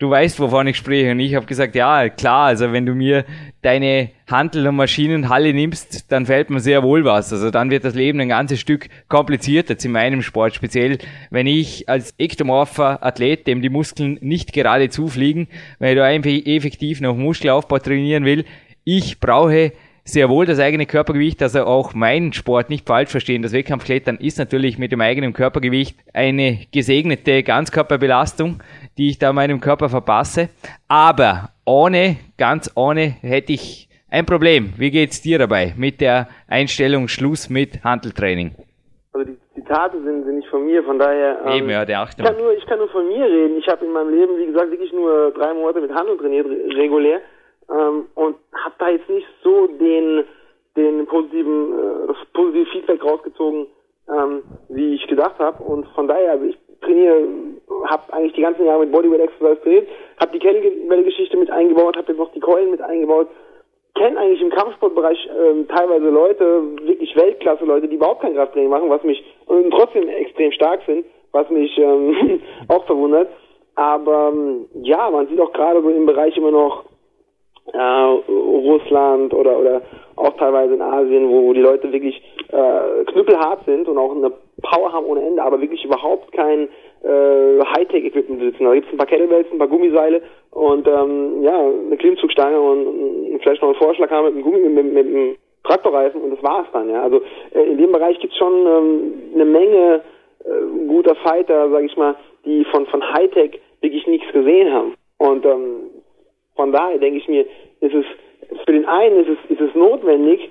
du weißt, wovon ich spreche. Und ich habe gesagt, ja, klar, also wenn du mir deine Handel- und Maschinenhalle nimmst, dann fällt mir sehr wohl was. Also dann wird das Leben ein ganzes Stück komplizierter, jetzt in meinem Sport speziell, wenn ich als ektomorpher Athlet, dem die Muskeln nicht gerade zufliegen, wenn ich da effektiv noch Muskelaufbau trainieren will, ich brauche sehr wohl das eigene Körpergewicht, also auch mein Sport nicht falsch verstehen. Das Wettkampfklettern ist natürlich mit dem eigenen Körpergewicht eine gesegnete Ganzkörperbelastung, die ich da meinem Körper verpasse. Aber ohne, ganz ohne, hätte ich ein Problem. Wie geht's dir dabei mit der Einstellung Schluss mit Handeltraining? Also die Zitate sind, sind nicht von mir, von daher. Ähm, Eben, ja, der Achtung. Ich kann, nur, ich kann nur von mir reden. Ich habe in meinem Leben, wie gesagt, wirklich nur drei Monate mit Handel trainiert, regulär ähm, und habe da jetzt nicht so den den positiven äh, das positive Feedback rausgezogen, ähm, wie ich gedacht habe und von daher also ich trainiere, habe eigentlich die ganzen Jahre mit Bodyweight Exercise trainiert, habe die Kettlebell-Geschichte mit eingebaut, habe jetzt noch die Keulen mit eingebaut, kenne eigentlich im Kampfsportbereich ähm, teilweise Leute, wirklich Weltklasse Leute, die überhaupt kein Krafttraining machen, was mich und trotzdem extrem stark sind, was mich ähm, <laughs> auch verwundert. Aber ähm, ja, man sieht auch gerade so im Bereich immer noch äh, Russland oder oder auch teilweise in Asien, wo die Leute wirklich äh, knüppelhart sind und auch eine Power haben ohne Ende, aber wirklich überhaupt kein äh, Hightech-Equipment besitzen. Da gibt es ein paar Kettlebells, ein paar Gummiseile und ähm, ja, eine Klimmzugstange und, vielleicht noch einen Vorschlag haben mit einem Gummi, mit, mit, mit einem Traktorreifen und das war's dann. Ja, also äh, in dem Bereich gibt's schon ähm, eine Menge äh, guter Fighter, sag ich mal, die von von Hightech wirklich nichts gesehen haben. Und ähm, von daher denke ich mir, ist es für den einen ist es, ist es notwendig,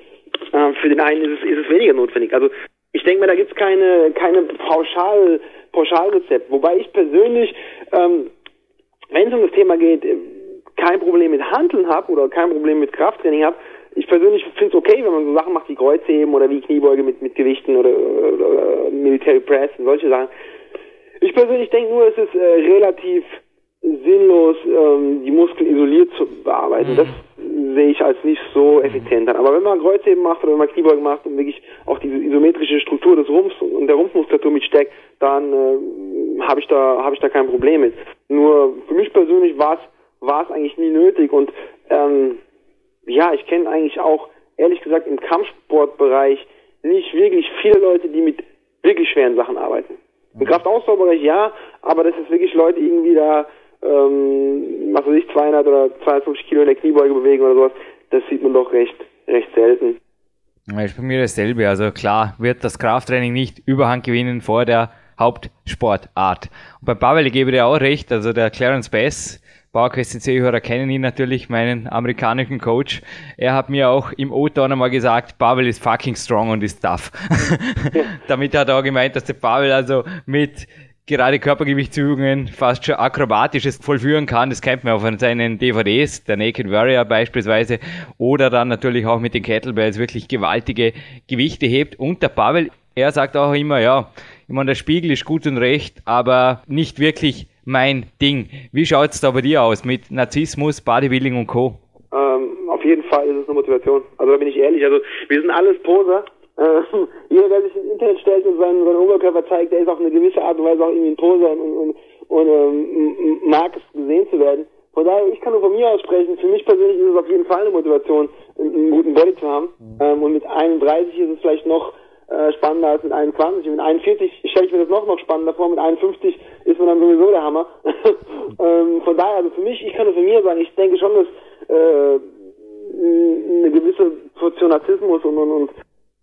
äh, für den einen ist es, ist es weniger notwendig. Also ich denke mir, da gibt es keine, keine Pauschal, Pauschalrezept. Wobei ich persönlich, ähm, wenn es um das Thema geht, äh, kein Problem mit Handeln habe oder kein Problem mit Krafttraining habe. Ich persönlich finde es okay, wenn man so Sachen macht wie Kreuzheben oder wie Kniebeuge mit, mit Gewichten oder, oder, oder Military Press und solche Sachen. Ich persönlich denke nur, es ist äh, relativ sinnlos, ähm, die Muskeln isoliert zu bearbeiten. Mhm. Das sehe ich als nicht so effizient an. Aber wenn man Kreuzheben macht oder wenn man Kniebeugen macht und wirklich auch diese isometrische Struktur des Rumpfs und der Rumpfmuskulatur mitsteckt, dann äh, habe ich da habe ich da kein Problem mit. Nur für mich persönlich war es war es eigentlich nie nötig und ähm, ja, ich kenne eigentlich auch ehrlich gesagt im Kampfsportbereich nicht wirklich viele Leute, die mit wirklich schweren Sachen arbeiten. Im Kraftausdauerbereich ja, aber das ist wirklich Leute irgendwie da ähm, was weiß ich, 200 oder 250 Kilo in der Kniebeuge bewegen oder sowas, das sieht man doch recht, recht selten. Ist bei mir dasselbe. Also klar wird das Krafttraining nicht Überhand gewinnen vor der Hauptsportart. Und bei Pavel gebe ich dir auch recht, also der Clarence Bass, PowerQuest CC-Hörer kennen ihn natürlich, meinen amerikanischen Coach. Er hat mir auch im O-Ton einmal gesagt, Pavel ist fucking strong und ist tough. <laughs> Damit hat er auch gemeint, dass der Pavel also mit gerade Körpergewichtsübungen fast schon akrobatisches vollführen kann. Das kennt man auf seinen DVDs, der Naked Warrior beispielsweise, oder dann natürlich auch mit den Kettlebells wirklich gewaltige Gewichte hebt. Und der Pavel, er sagt auch immer, ja, ich meine, der Spiegel ist gut und recht, aber nicht wirklich mein Ding. Wie schaut es da bei dir aus mit Narzissmus, Bodybuilding und Co.? Ähm, auf jeden Fall ist es eine Motivation. Also da bin ich ehrlich. Also wir sind alles Poser äh, <laughs> jeder, der sich ins Internet stellt und seinen, seinen Oberkörper zeigt, der ist auf eine gewisse Art und Weise auch irgendwie ein Poser und, und, und ähm, mag es gesehen zu werden. Von daher, ich kann nur von mir aus sprechen. Für mich persönlich ist es auf jeden Fall eine Motivation, einen guten Body zu haben. Mhm. Ähm, und mit 31 ist es vielleicht noch äh, spannender als mit 21. Und mit 41 stelle ich mir das noch noch spannender vor. Mit 51 ist man dann sowieso der Hammer. <laughs> ähm, von daher, also für mich, ich kann nur von mir sagen, ich denke schon, dass äh, eine gewisse Portion Narzissmus und, und, und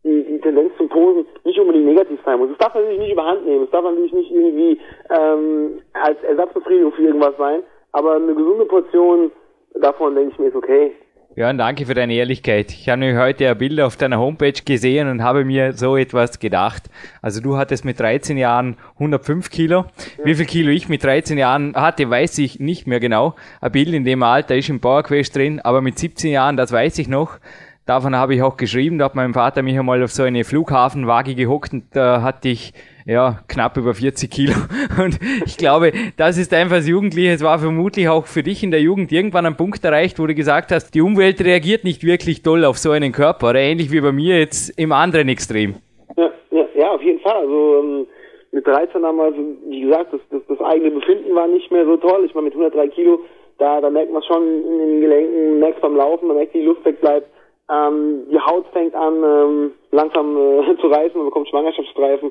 die, die Tendenz zum Posen nicht unbedingt negativ sein muss. Es darf natürlich nicht überhand nehmen, es darf natürlich nicht irgendwie ähm, als Ersatzbefriedigung für irgendwas sein, aber eine gesunde Portion davon, denke ich mir, ist okay. Ja, und danke für deine Ehrlichkeit. Ich habe nämlich heute ein Bild auf deiner Homepage gesehen und habe mir so etwas gedacht. Also du hattest mit 13 Jahren 105 Kilo. Ja. Wie viel Kilo ich mit 13 Jahren hatte, weiß ich nicht mehr genau. Ein Bild in dem Alter ist im Powerquest drin, aber mit 17 Jahren, das weiß ich noch. Davon habe ich auch geschrieben, da hat mein Vater mich einmal auf so eine Flughafenwaage gehockt und da hatte ich ja, knapp über 40 Kilo. <laughs> Und ich glaube, das ist einfach das Jugendliche. Es war vermutlich auch für dich in der Jugend irgendwann ein Punkt erreicht, wo du gesagt hast, die Umwelt reagiert nicht wirklich toll auf so einen Körper. Oder ähnlich wie bei mir jetzt im anderen Extrem. Ja, ja, ja auf jeden Fall. Also ähm, mit 13 haben wir, also, wie gesagt, das, das, das eigene Befinden war nicht mehr so toll. Ich meine, mit 103 Kilo, da, da merkt man schon in den Gelenken, merkt beim Laufen, man merkt, die Luft wegbleibt. Ähm, die Haut fängt an, ähm, langsam äh, <laughs> zu reißen, man bekommt Schwangerschaftsstreifen.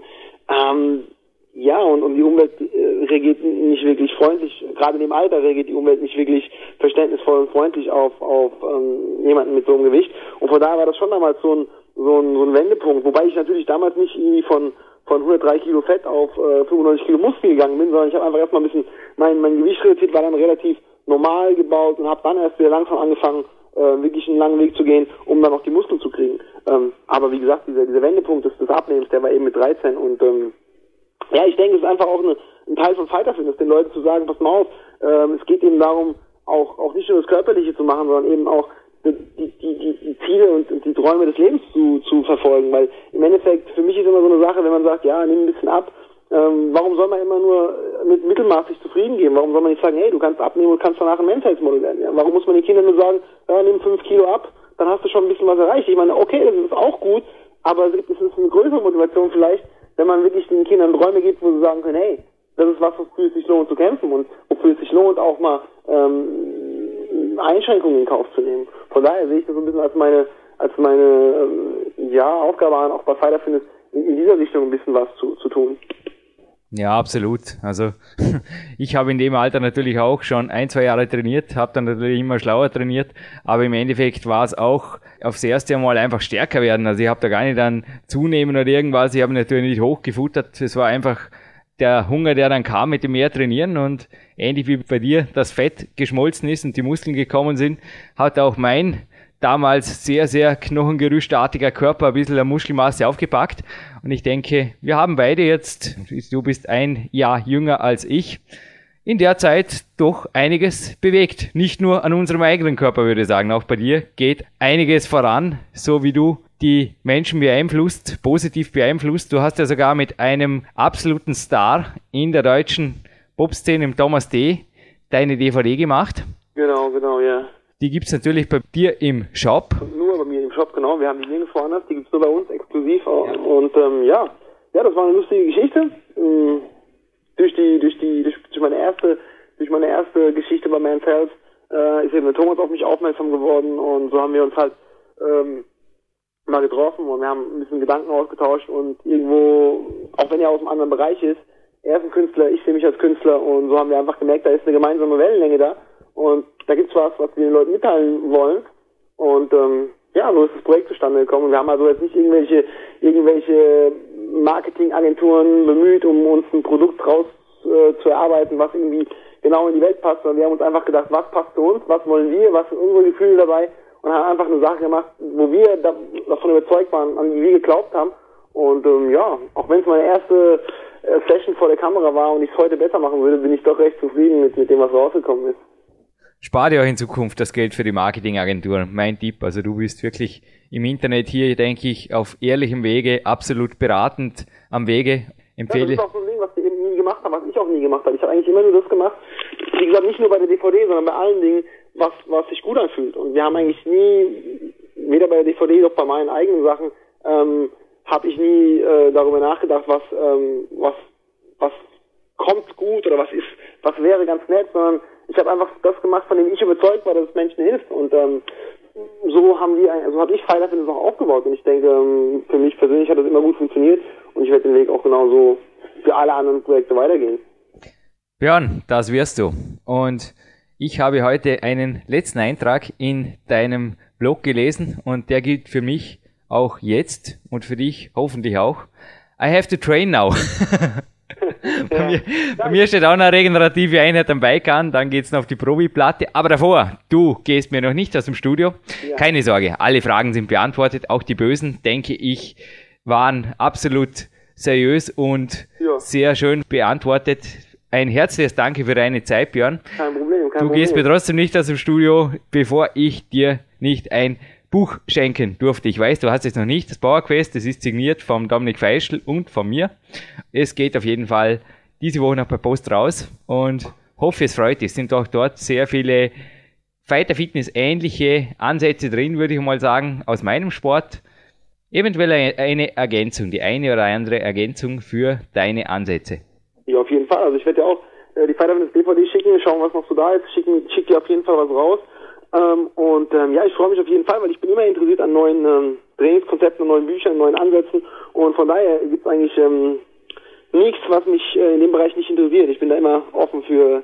Ähm, ja, und, und die Umwelt äh, reagiert nicht wirklich freundlich, gerade in dem Alter reagiert die Umwelt nicht wirklich verständnisvoll und freundlich auf, auf ähm, jemanden mit so einem Gewicht. Und von daher war das schon damals so ein, so ein, so ein Wendepunkt, wobei ich natürlich damals nicht irgendwie von von 103 Kilo Fett auf äh, 95 Kilo Muskel gegangen bin, sondern ich habe einfach erstmal ein bisschen, mein, mein Gewicht reduziert, war dann relativ normal gebaut und habe dann erst wieder langsam angefangen, äh, wirklich einen langen Weg zu gehen, um dann auch die Muskeln zu kriegen. Ähm, aber wie gesagt, dieser, dieser Wendepunkt des, des Abnehmens, der war eben mit 13 und ähm, ja, ich denke, es ist einfach auch eine, ein Teil von Fighter Fitness, den Leuten zu sagen, pass mal auf, ähm, es geht eben darum, auch, auch nicht nur das Körperliche zu machen, sondern eben auch die, die, die, die Ziele und, und die Träume des Lebens zu, zu verfolgen, weil im Endeffekt, für mich ist immer so eine Sache, wenn man sagt, ja, nimm ein bisschen ab, ähm, warum soll man immer nur mit Mittelmaß sich zufrieden geben? Warum soll man nicht sagen, hey, du kannst abnehmen und kannst danach ein Menschheitsmodell werden? Ja? Warum muss man den Kindern nur sagen, ja, nimm fünf Kilo ab, dann hast du schon ein bisschen was erreicht? Ich meine, okay, das ist auch gut, aber es ist eine größere Motivation vielleicht, wenn man wirklich den Kindern Träume gibt, wo sie sagen können, hey, das ist was, wofür es sich lohnt zu kämpfen und wofür es sich lohnt, auch mal ähm, Einschränkungen in Kauf zu nehmen. Von daher sehe ich das so ein bisschen als meine, als meine ähm, ja, Aufgabe an, auch bei Fighter Fitness in, in dieser Richtung ein bisschen was zu, zu tun. Ja, absolut. Also <laughs> ich habe in dem Alter natürlich auch schon ein, zwei Jahre trainiert, habe dann natürlich immer schlauer trainiert, aber im Endeffekt war es auch aufs erste Mal einfach stärker werden. Also ich habe da gar nicht dann zunehmen oder irgendwas, ich habe natürlich nicht hochgefuttert. Es war einfach der Hunger, der dann kam mit dem mehr trainieren und ähnlich wie bei dir das Fett geschmolzen ist und die Muskeln gekommen sind, hat auch mein damals sehr, sehr knochengerüstartiger Körper ein bisschen der Muskelmasse aufgepackt. Und ich denke, wir haben beide jetzt, du bist ein Jahr jünger als ich, in der Zeit doch einiges bewegt. Nicht nur an unserem eigenen Körper, würde ich sagen. Auch bei dir geht einiges voran, so wie du die Menschen beeinflusst, positiv beeinflusst. Du hast ja sogar mit einem absoluten Star in der deutschen Popszene, im Thomas D., deine DVD gemacht. Genau, genau, ja. Die gibt es natürlich bei dir im Shop. Nur bei mir im Shop, genau. Wir haben die nirgendwo anders. Die gibt es nur bei uns exklusiv. Und ähm, ja, ja, das war eine lustige Geschichte. Ähm, durch die, durch die, durch, durch, meine erste, durch meine erste Geschichte bei Man's Health äh, ist eben der Thomas auf mich aufmerksam geworden und so haben wir uns halt ähm, mal getroffen und wir haben ein bisschen Gedanken ausgetauscht und irgendwo, auch wenn er aus einem anderen Bereich ist, er ist ein Künstler, ich sehe mich als Künstler und so haben wir einfach gemerkt, da ist eine gemeinsame Wellenlänge da und da gibt's was, was wir den Leuten mitteilen wollen. Und ähm, ja, so ist das Projekt zustande gekommen. Wir haben also jetzt nicht irgendwelche irgendwelche Marketingagenturen bemüht, um uns ein Produkt raus äh, zu erarbeiten, was irgendwie genau in die Welt passt, sondern wir haben uns einfach gedacht, was passt zu uns, was wollen wir, was sind unsere Gefühle dabei und haben einfach eine Sache gemacht, wo wir da, davon überzeugt waren, an die wir geglaubt haben. Und ähm, ja, auch wenn es meine erste äh, Session vor der Kamera war und ich es heute besser machen würde, bin ich doch recht zufrieden mit, mit dem, was rausgekommen ist spar dir auch in Zukunft das Geld für die Marketingagentur. Mein Tipp. Also du bist wirklich im Internet hier, denke ich, auf ehrlichem Wege, absolut beratend am Wege. Empfehle. Ja, das ist auch so ein Ding, was wir eben nie gemacht haben, was ich auch nie gemacht habe. Ich habe eigentlich immer nur das gemacht, wie gesagt, nicht nur bei der DVD, sondern bei allen Dingen, was, was sich gut anfühlt. Und wir haben eigentlich nie, weder bei der DVD noch bei meinen eigenen Sachen, ähm, habe ich nie äh, darüber nachgedacht, was, ähm, was, was kommt gut oder was ist, was wäre ganz nett, sondern ich habe einfach das gemacht, von dem ich überzeugt war, dass es Menschen hilft. Und ähm, so haben wir, also habe ich Pfeiler für das auch aufgebaut. Und ich denke, ähm, für mich persönlich hat das immer gut funktioniert und ich werde den Weg auch genauso für alle anderen Projekte weitergehen. Björn, das wirst du. Und ich habe heute einen letzten Eintrag in deinem Blog gelesen und der gilt für mich auch jetzt und für dich hoffentlich auch. I have to train now. <laughs> <laughs> bei, mir, bei, mir, steht auch eine regenerative Einheit am Bike an, dann geht's noch auf die Probi-Platte. Aber davor, du gehst mir noch nicht aus dem Studio. Ja. Keine Sorge, alle Fragen sind beantwortet, auch die bösen, denke ich, waren absolut seriös und ja. sehr schön beantwortet. Ein herzliches Danke für deine Zeit, Björn. Kein Problem, kein Du Problem. gehst mir trotzdem nicht aus dem Studio, bevor ich dir nicht ein Buch schenken durfte. Ich weiß, du hast es noch nicht, das Powerquest, das ist signiert vom Dominik Feischl und von mir. Es geht auf jeden Fall diese Woche noch per Post raus und hoffe, es freut dich. Es sind auch dort sehr viele Fighter Fitness ähnliche Ansätze drin, würde ich mal sagen, aus meinem Sport. Eventuell eine Ergänzung, die eine oder andere Ergänzung für deine Ansätze. Ja, auf jeden Fall. Also ich werde ja auch äh, die Fighter Fitness DVD schicken, schauen, was noch so da ist, schicken, schick dir auf jeden Fall was raus. Ähm, und ähm, ja, ich freue mich auf jeden Fall, weil ich bin immer interessiert an neuen ähm, Trainingskonzepten, neuen Büchern, neuen Ansätzen. Und von daher gibt es eigentlich ähm, nichts, was mich äh, in dem Bereich nicht interessiert. Ich bin da immer offen für,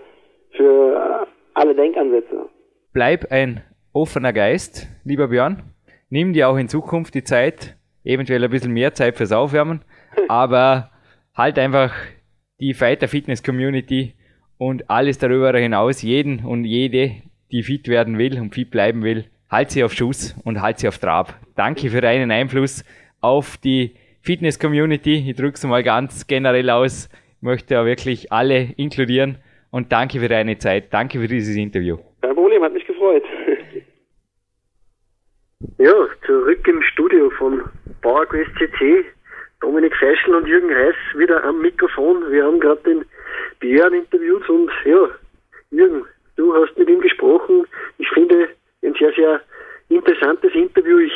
für äh, alle Denkansätze. Bleib ein offener Geist, lieber Björn. Nimm dir auch in Zukunft die Zeit, eventuell ein bisschen mehr Zeit fürs Aufwärmen, <laughs> aber halt einfach die Fighter Fitness Community und alles darüber hinaus, jeden und jede, die fit werden will und fit bleiben will, halt sie auf Schuss und halt sie auf Trab. Danke für deinen Einfluss auf die Fitness-Community. Ich drücke es mal ganz generell aus. Ich möchte ja wirklich alle inkludieren und danke für deine Zeit. Danke für dieses Interview. Kein Problem, hat mich gefreut. <laughs> Ja, zurück im Studio von PowerQuest CC. Dominik Feischl und Jürgen Reis wieder am Mikrofon. Wir haben gerade den Björn interviewt und ja, Jürgen, Du hast mit ihm gesprochen. Ich finde ein sehr, sehr interessantes Interview. Ich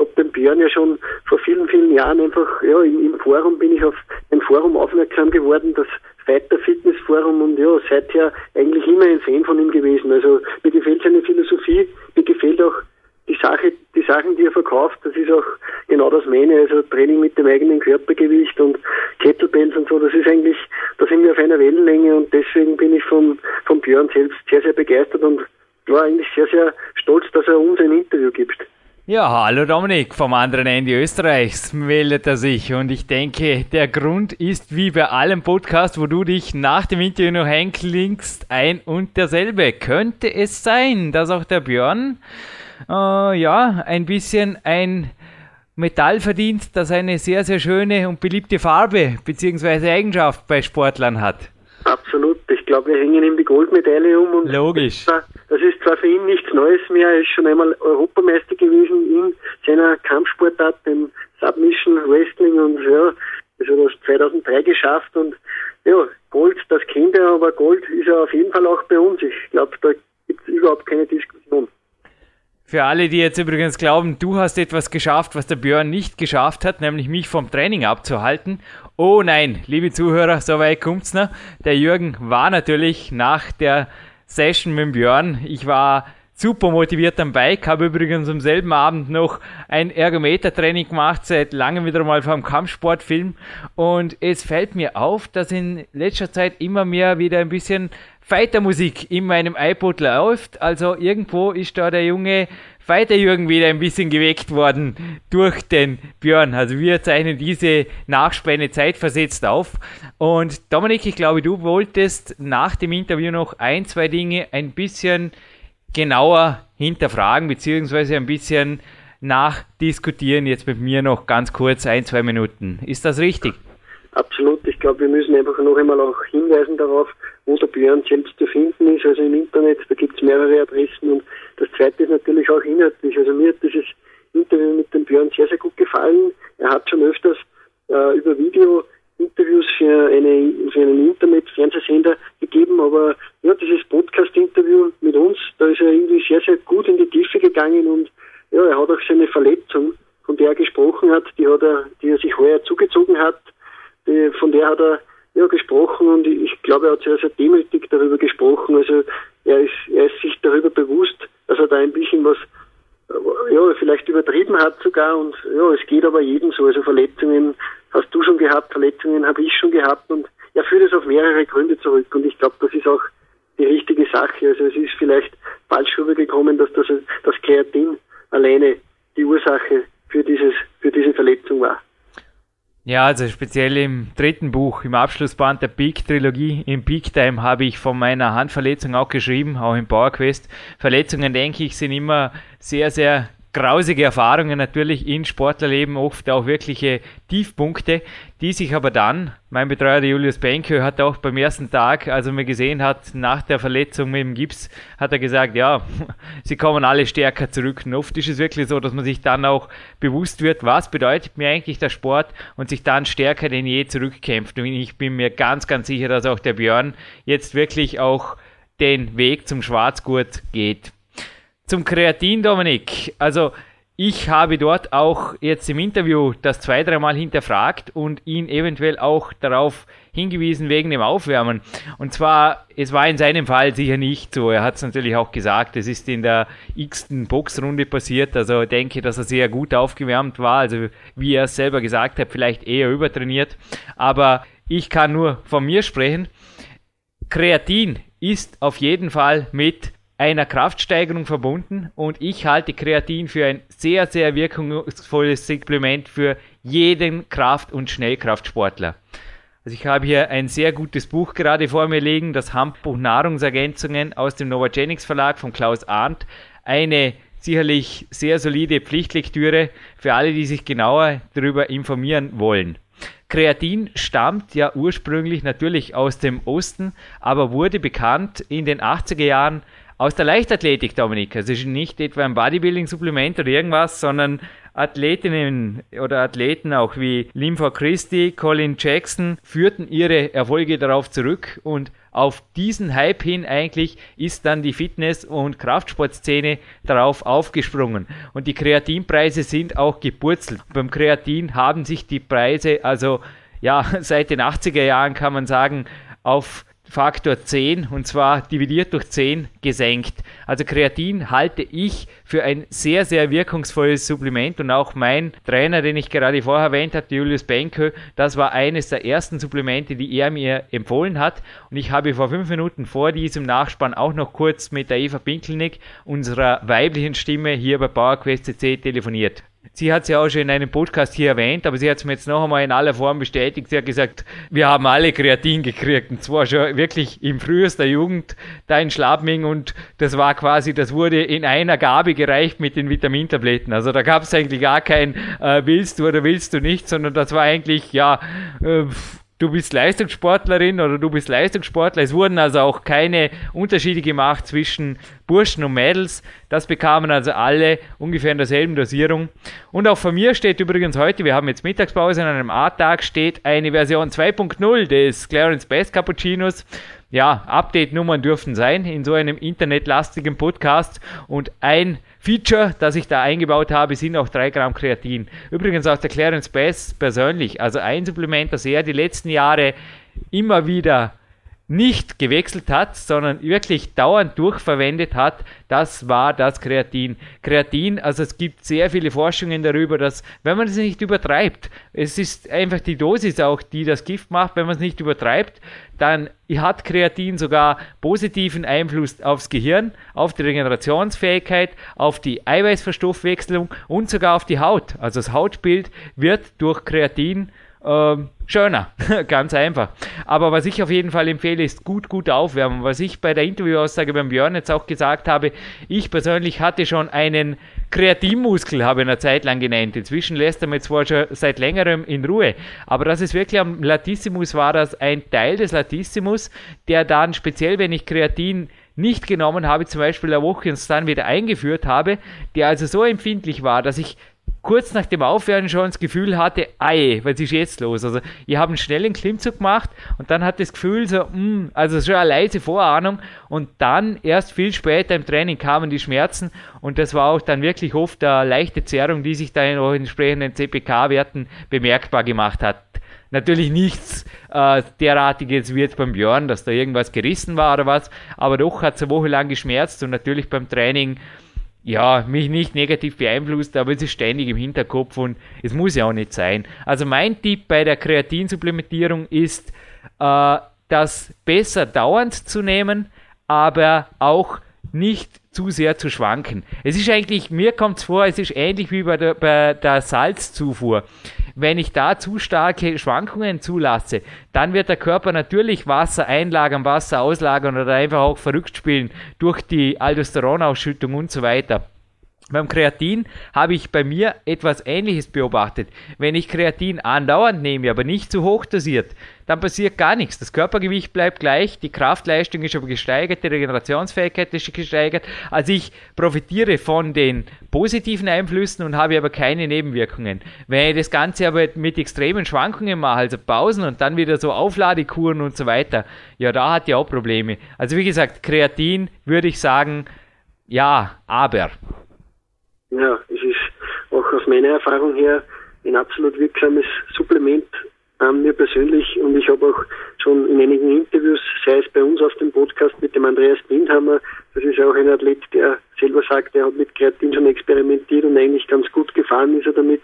habe den Björn ja schon vor vielen, vielen Jahren einfach, ja, im, im Forum bin ich auf ein Forum aufmerksam geworden, das Fighter Fitness Forum und ja, seither eigentlich immer ein Fan von ihm gewesen. Also mir gefällt seine Philosophie, mir gefällt auch die Sache, Sachen, die er verkauft, das ist auch genau das meine, also Training mit dem eigenen Körpergewicht und Kettlebells und so, das ist eigentlich, da sind wir auf einer Wellenlänge und deswegen bin ich von, von Björn selbst sehr, sehr begeistert und war eigentlich sehr, sehr stolz, dass er uns ein Interview gibt. Ja, hallo Dominik, vom anderen Ende Österreichs meldet er sich und ich denke, der Grund ist wie bei allem Podcast, wo du dich nach dem Interview noch einklingst, ein und derselbe. Könnte es sein, dass auch der Björn äh, ja, ein bisschen ein Metall verdient, das eine sehr, sehr schöne und beliebte Farbe bzw. Eigenschaft bei Sportlern hat. Absolut. Ich glaube, wir hängen ihm die Goldmedaille um. Und Logisch. Das ist zwar für ihn nichts Neues mehr. Er ist schon einmal Europameister gewesen in seiner Kampfsportart, dem Submission Wrestling und ja, das hat er 2003 geschafft und ja, Gold, das kennt er, aber Gold ist er auf jeden Fall auch bei uns. Ich glaube, da gibt es überhaupt keine Diskussion. Für alle, die jetzt übrigens glauben, du hast etwas geschafft, was der Björn nicht geschafft hat, nämlich mich vom Training abzuhalten. Oh nein, liebe Zuhörer, so weit kommt's noch. Der Jürgen war natürlich nach der Session mit Björn. Ich war super motiviert am Bike, habe übrigens am selben Abend noch ein Ergometer-Training gemacht, seit langem wieder mal vom Kampfsportfilm. Und es fällt mir auf, dass in letzter Zeit immer mehr wieder ein bisschen Fighter-Musik in meinem iPod läuft. Also irgendwo ist da der junge Fighter-Jürgen wieder ein bisschen geweckt worden durch den Björn. Also wir zeichnen diese Nachspanne zeitversetzt auf. Und Dominik, ich glaube, du wolltest nach dem Interview noch ein, zwei Dinge ein bisschen genauer hinterfragen, beziehungsweise ein bisschen nachdiskutieren. Jetzt mit mir noch ganz kurz ein, zwei Minuten. Ist das richtig? Absolut. Ich glaube, wir müssen einfach noch einmal auch hinweisen darauf, wo der Björn selbst zu finden ist. Also im Internet, da gibt es mehrere Adressen. Und das Zweite ist natürlich auch inhaltlich. Also mir hat dieses Interview mit dem Björn sehr, sehr gut gefallen. Er hat schon öfters äh, über Video Interviews für, eine, für einen Internet-Fernsehsender gegeben, aber ja, dieses Podcast-Interview mit uns, da ist er irgendwie sehr, sehr gut in die Tiefe gegangen und ja, er hat auch seine Verletzung, von der er gesprochen hat, die hat er, die er sich heuer zugezogen hat, die, von der hat er ja, gesprochen und ich glaube, er hat sehr, sehr demütig darüber gesprochen. Also er ist, er ist sich darüber bewusst, dass er da ein bisschen was ja, vielleicht übertrieben hat sogar und ja, es geht aber jedem so. Also Verletzungen hast du schon gehabt, Verletzungen habe ich schon gehabt und er führt es auf mehrere Gründe zurück und ich glaube, das ist auch die richtige Sache. Also es ist vielleicht falsch rübergekommen, dass das, das Kreatin alleine die Ursache für dieses, für diese Verletzung war. Ja, also speziell im dritten Buch, im Abschlussband der Peak-Trilogie, im Peak Time, habe ich von meiner Handverletzung auch geschrieben, auch im Power Quest. Verletzungen, denke ich, sind immer sehr, sehr grausige Erfahrungen natürlich in Sportlerleben, oft auch wirkliche Tiefpunkte, die sich aber dann, mein Betreuer der Julius Benke hat auch beim ersten Tag, als er mir gesehen hat, nach der Verletzung mit dem Gips, hat er gesagt, ja, <laughs> sie kommen alle stärker zurück. Und oft ist es wirklich so, dass man sich dann auch bewusst wird, was bedeutet mir eigentlich der Sport und sich dann stärker denn je zurückkämpft. Und ich bin mir ganz, ganz sicher, dass auch der Björn jetzt wirklich auch den Weg zum Schwarzgurt geht. Zum Kreatin, Dominik. Also ich habe dort auch jetzt im Interview das zwei, dreimal hinterfragt und ihn eventuell auch darauf hingewiesen wegen dem Aufwärmen. Und zwar, es war in seinem Fall sicher nicht so. Er hat es natürlich auch gesagt, es ist in der x-ten Boxrunde passiert. Also ich denke, dass er sehr gut aufgewärmt war. Also wie er es selber gesagt hat, vielleicht eher übertrainiert. Aber ich kann nur von mir sprechen. Kreatin ist auf jeden Fall mit einer Kraftsteigerung verbunden und ich halte Kreatin für ein sehr, sehr wirkungsvolles Supplement für jeden Kraft- und Schnellkraftsportler. Also ich habe hier ein sehr gutes Buch gerade vor mir liegen, das Handbuch Nahrungsergänzungen aus dem Novagenics Verlag von Klaus Arndt. Eine sicherlich sehr solide Pflichtlektüre für alle, die sich genauer darüber informieren wollen. Kreatin stammt ja ursprünglich natürlich aus dem Osten, aber wurde bekannt in den 80er Jahren aus der Leichtathletik, Dominik. Es ist nicht etwa ein Bodybuilding-Supplement oder irgendwas, sondern Athletinnen oder Athleten auch wie Lympha Christie, Colin Jackson führten ihre Erfolge darauf zurück und auf diesen Hype hin eigentlich ist dann die Fitness- und Kraftsportszene darauf aufgesprungen. Und die Kreatinpreise sind auch gepurzelt. Beim Kreatin haben sich die Preise also ja <laughs> seit den 80er Jahren kann man sagen auf Faktor 10 und zwar dividiert durch 10 gesenkt. Also Kreatin halte ich für ein sehr, sehr wirkungsvolles Supplement und auch mein Trainer, den ich gerade vorher erwähnt habe, Julius Benke, das war eines der ersten Supplemente, die er mir empfohlen hat und ich habe vor fünf Minuten vor diesem Nachspann auch noch kurz mit der Eva Pinkelnick, unserer weiblichen Stimme hier bei PowerQuest CC telefoniert. Sie hat es ja auch schon in einem Podcast hier erwähnt, aber sie hat es mir jetzt noch einmal in aller Form bestätigt. Sie hat gesagt, wir haben alle Kreatin gekriegt und zwar schon wirklich im frühester Jugend da in Schlabming und das war quasi, das wurde in einer Gabe gereicht mit den Vitamintabletten. Also da gab es eigentlich gar kein äh, willst du oder willst du nicht, sondern das war eigentlich, ja, äh, du bist Leistungssportlerin oder du bist Leistungssportler. Es wurden also auch keine Unterschiede gemacht zwischen Burschen und Mädels. Das bekamen also alle ungefähr in derselben Dosierung. Und auch von mir steht übrigens heute, wir haben jetzt Mittagspause, an einem A-Tag steht eine Version 2.0 des Clarence Best Cappuccinos ja, Update-Nummern dürften sein in so einem internetlastigen Podcast. Und ein Feature, das ich da eingebaut habe, sind auch 3 Gramm Kreatin. Übrigens auch der Clarence Bass persönlich, also ein Supplement, das er die letzten Jahre immer wieder nicht gewechselt hat, sondern wirklich dauernd durchverwendet hat, das war das Kreatin. Kreatin, also es gibt sehr viele Forschungen darüber, dass wenn man es nicht übertreibt, es ist einfach die Dosis auch, die das Gift macht, wenn man es nicht übertreibt, dann hat Kreatin sogar positiven Einfluss aufs Gehirn, auf die Regenerationsfähigkeit, auf die Eiweißverstoffwechselung und sogar auf die Haut. Also das Hautbild wird durch Kreatin ähm, schöner. <laughs> Ganz einfach. Aber was ich auf jeden Fall empfehle, ist gut, gut aufwärmen. Was ich bei der Interviewaussage beim Björn jetzt auch gesagt habe, ich persönlich hatte schon einen Kreativmuskel, habe ich eine Zeit lang genannt. Inzwischen lässt er mir zwar schon seit längerem in Ruhe. Aber das ist wirklich am Latissimus war das ein Teil des Latissimus, der dann speziell, wenn ich Kreatin nicht genommen habe, zum Beispiel eine Woche und es dann wieder eingeführt habe, der also so empfindlich war, dass ich kurz nach dem Aufhören schon das Gefühl hatte, ei, was ist jetzt los? Also ich habe einen schnellen Klimmzug gemacht und dann hatte das Gefühl so, mh, hm, also schon eine leise Vorahnung und dann erst viel später im Training kamen die Schmerzen und das war auch dann wirklich oft eine leichte Zerrung, die sich dann in entsprechenden CPK-Werten bemerkbar gemacht hat. Natürlich nichts äh, derartiges wie jetzt beim Björn, dass da irgendwas gerissen war oder was, aber doch hat es eine Woche lang geschmerzt und natürlich beim Training ja, mich nicht negativ beeinflusst, aber es ist ständig im Hinterkopf und es muss ja auch nicht sein. Also mein Tipp bei der Kreatinsupplementierung ist, äh, das besser dauernd zu nehmen, aber auch nicht zu sehr zu schwanken. Es ist eigentlich, mir kommt es vor, es ist ähnlich wie bei der, bei der Salzzufuhr. Wenn ich da zu starke Schwankungen zulasse, dann wird der Körper natürlich Wasser einlagern, Wasser auslagern oder einfach auch verrückt spielen durch die Aldosteronausschüttung und so weiter. Beim Kreatin habe ich bei mir etwas Ähnliches beobachtet. Wenn ich Kreatin andauernd nehme, aber nicht zu hoch dosiert, dann passiert gar nichts. Das Körpergewicht bleibt gleich, die Kraftleistung ist aber gesteigert, die Regenerationsfähigkeit ist gesteigert. Also ich profitiere von den positiven Einflüssen und habe aber keine Nebenwirkungen. Wenn ich das Ganze aber mit extremen Schwankungen mache, also Pausen und dann wieder so Aufladekuren und so weiter, ja, da hat die auch Probleme. Also wie gesagt, Kreatin würde ich sagen, ja, aber. Ja, es ist auch aus meiner Erfahrung her ein absolut wirksames Supplement an mir persönlich und ich habe auch schon in einigen Interviews, sei es bei uns auf dem Podcast mit dem Andreas Bindhammer, das ist auch ein Athlet, der selber sagt, er hat mit Kreatin schon experimentiert und eigentlich ganz gut gefahren ist er damit.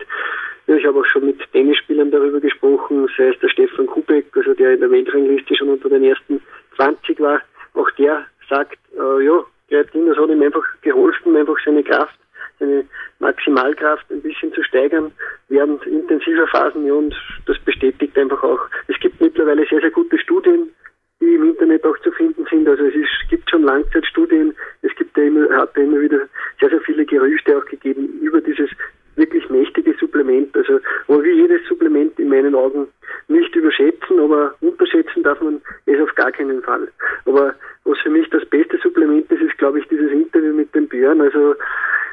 Ja, ich habe auch schon mit Tennisspielern darüber gesprochen, sei es der Stefan Kubek, also der in der Weltrangliste schon unter den ersten 20 war. Auch der sagt, äh, ja, Kreatin, das hat ihm einfach geholfen, einfach seine Kraft seine Maximalkraft ein bisschen zu steigern während intensiver Phasen. Und das bestätigt einfach auch. Es gibt mittlerweile sehr, sehr gute Studien, die im Internet auch zu finden sind. Also es ist, gibt schon Langzeitstudien. Es gibt ja immer, hat ja immer wieder sehr, sehr viele Gerüchte auch gegeben über dieses wirklich mächtige Supplement. Also, aber wie jedes Supplement in meinen Augen nicht überschätzen, aber unterschätzen darf man es auf gar keinen Fall. Aber was für mich das beste Supplement ist, ist, glaube ich, dieses Interview mit dem Björn. Also,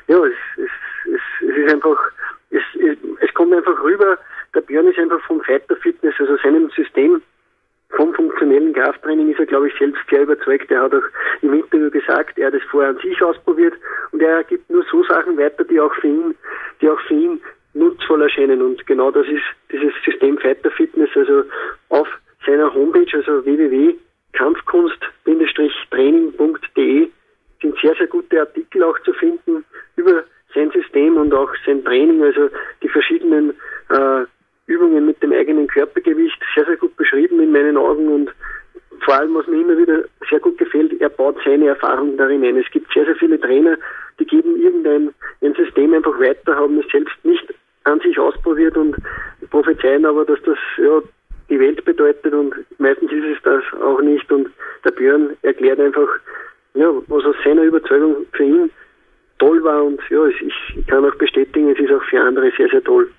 ja, es, es, es, es ist einfach, es, es, es kommt einfach rüber, der Björn ist einfach vom Fighter Fitness, also seinem System vom funktionellen Krafttraining ist er, glaube ich, selbst sehr überzeugt. Er hat auch im Interview gesagt, er hat es vorher an sich ausprobiert und er gibt nur so Sachen weiter, die auch für ihn, die auch für ihn nutzvoll erscheinen. Und genau das ist dieses System Fighter Fitness, also auf seiner Homepage, also www.kampfkunst-training.de sind sehr, sehr gute Artikel auch zu finden über sein System und auch sein Training, also die verschiedenen äh, Übungen mit dem eigenen Körpergewicht, sehr, sehr gut beschrieben in meinen Augen und vor allem, was mir immer wieder sehr gut gefällt, er baut seine Erfahrung darin ein. Es gibt sehr, sehr viele Trainer, die geben irgendein ein System einfach weiter, haben es selbst nicht an sich ausprobiert und prophezeien aber, dass das ja, die Welt bedeutet und meistens ist es das auch nicht und der Björn erklärt einfach, ja, was aus seiner Überzeugung für ihn toll war und ja, ich kann auch bestätigen, es ist auch für andere sehr, sehr toll.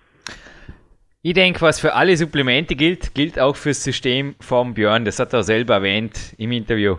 Ich denke, was für alle Supplemente gilt, gilt auch fürs System vom Björn. Das hat er selber erwähnt im Interview.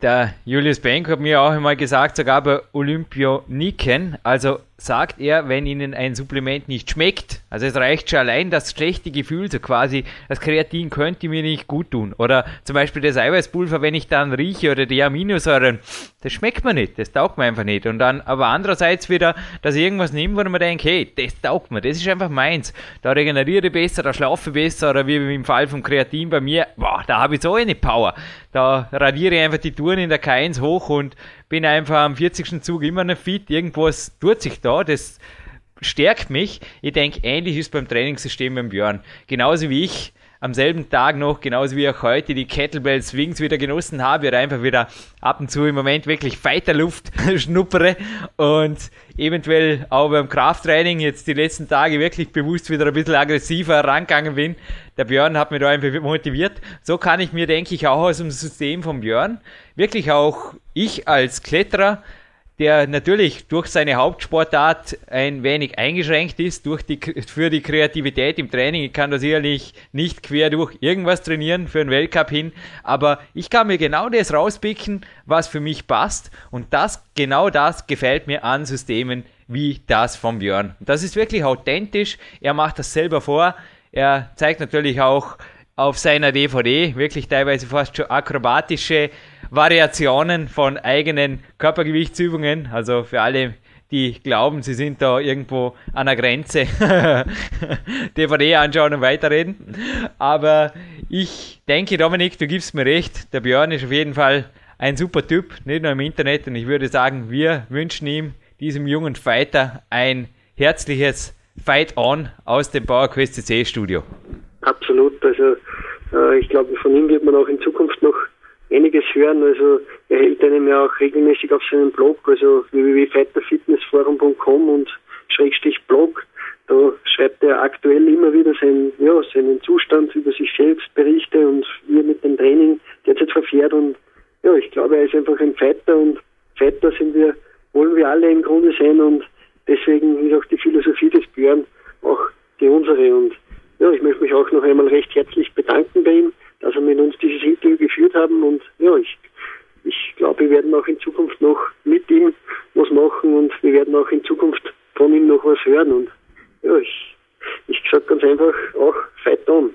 Der Julius Benk hat mir auch einmal gesagt, sogar bei Olympioniken, also sagt er, wenn ihnen ein Supplement nicht schmeckt, also es reicht schon allein das schlechte Gefühl, so quasi, das Kreatin könnte mir nicht gut tun. Oder zum Beispiel das Eiweißpulver, wenn ich dann rieche oder die Aminosäuren, das schmeckt mir nicht, das taugt mir einfach nicht. Und dann aber andererseits wieder, dass ich irgendwas nehme, wo man denkt, hey, das taugt mir, das ist einfach meins. Da regeneriere ich besser, da schlafe ich besser oder wie im Fall vom Kreatin bei mir, boah, da habe ich so eine Power. Da radiere ich einfach die Touren in der K1 hoch und bin einfach am 40. Zug immer noch fit. Irgendwas tut sich da, das stärkt mich. Ich denke, ähnlich ist beim Trainingssystem beim Björn. Genauso wie ich am selben Tag noch, genauso wie auch heute, die Kettlebell Swings wieder genossen habe, oder einfach wieder ab und zu im Moment wirklich Fighterluft <laughs> schnuppere und eventuell auch beim Krafttraining jetzt die letzten Tage wirklich bewusst wieder ein bisschen aggressiver rangegangen bin. Der Björn hat mich da einfach motiviert. So kann ich mir, denke ich, auch aus dem System von Björn wirklich auch ich als Kletterer der natürlich durch seine Hauptsportart ein wenig eingeschränkt ist durch die, für die Kreativität im Training. Ich kann da sicherlich nicht quer durch irgendwas trainieren für einen Weltcup hin, aber ich kann mir genau das rauspicken, was für mich passt und das, genau das gefällt mir an Systemen wie das von Björn. Das ist wirklich authentisch, er macht das selber vor, er zeigt natürlich auch auf seiner DVD wirklich teilweise fast schon akrobatische Variationen von eigenen Körpergewichtsübungen. Also für alle, die glauben, sie sind da irgendwo an der Grenze, <laughs> DVD anschauen und weiterreden. Aber ich denke, Dominik, du gibst mir recht. Der Björn ist auf jeden Fall ein super Typ, nicht nur im Internet. Und ich würde sagen, wir wünschen ihm, diesem jungen Fighter, ein herzliches Fight On aus dem PowerQuest CC Studio. Absolut. Also äh, ich glaube, von ihm wird man auch in Zukunft noch einiges hören. Also er hält einem ja auch regelmäßig auf seinem Blog, also www.fighterfitnessforum.com und Schrägstrich Blog. Da schreibt er aktuell immer wieder seinen, ja, seinen Zustand über sich selbst, Berichte und wie er mit dem Training derzeit verfährt. Und ja, ich glaube, er ist einfach ein Fighter und Fighter sind wir, wollen wir alle im Grunde sein und deswegen ist auch die Philosophie des Björn auch die unsere. Und ja, ich möchte mich auch noch einmal recht herzlich bedanken bei ihm, dass er mit uns dieses Interview geführt haben und ja, ich ich glaube, wir werden auch in Zukunft noch mit ihm was machen und wir werden auch in Zukunft von ihm noch was hören. Und ja, ich, ich sage ganz einfach auch fight on.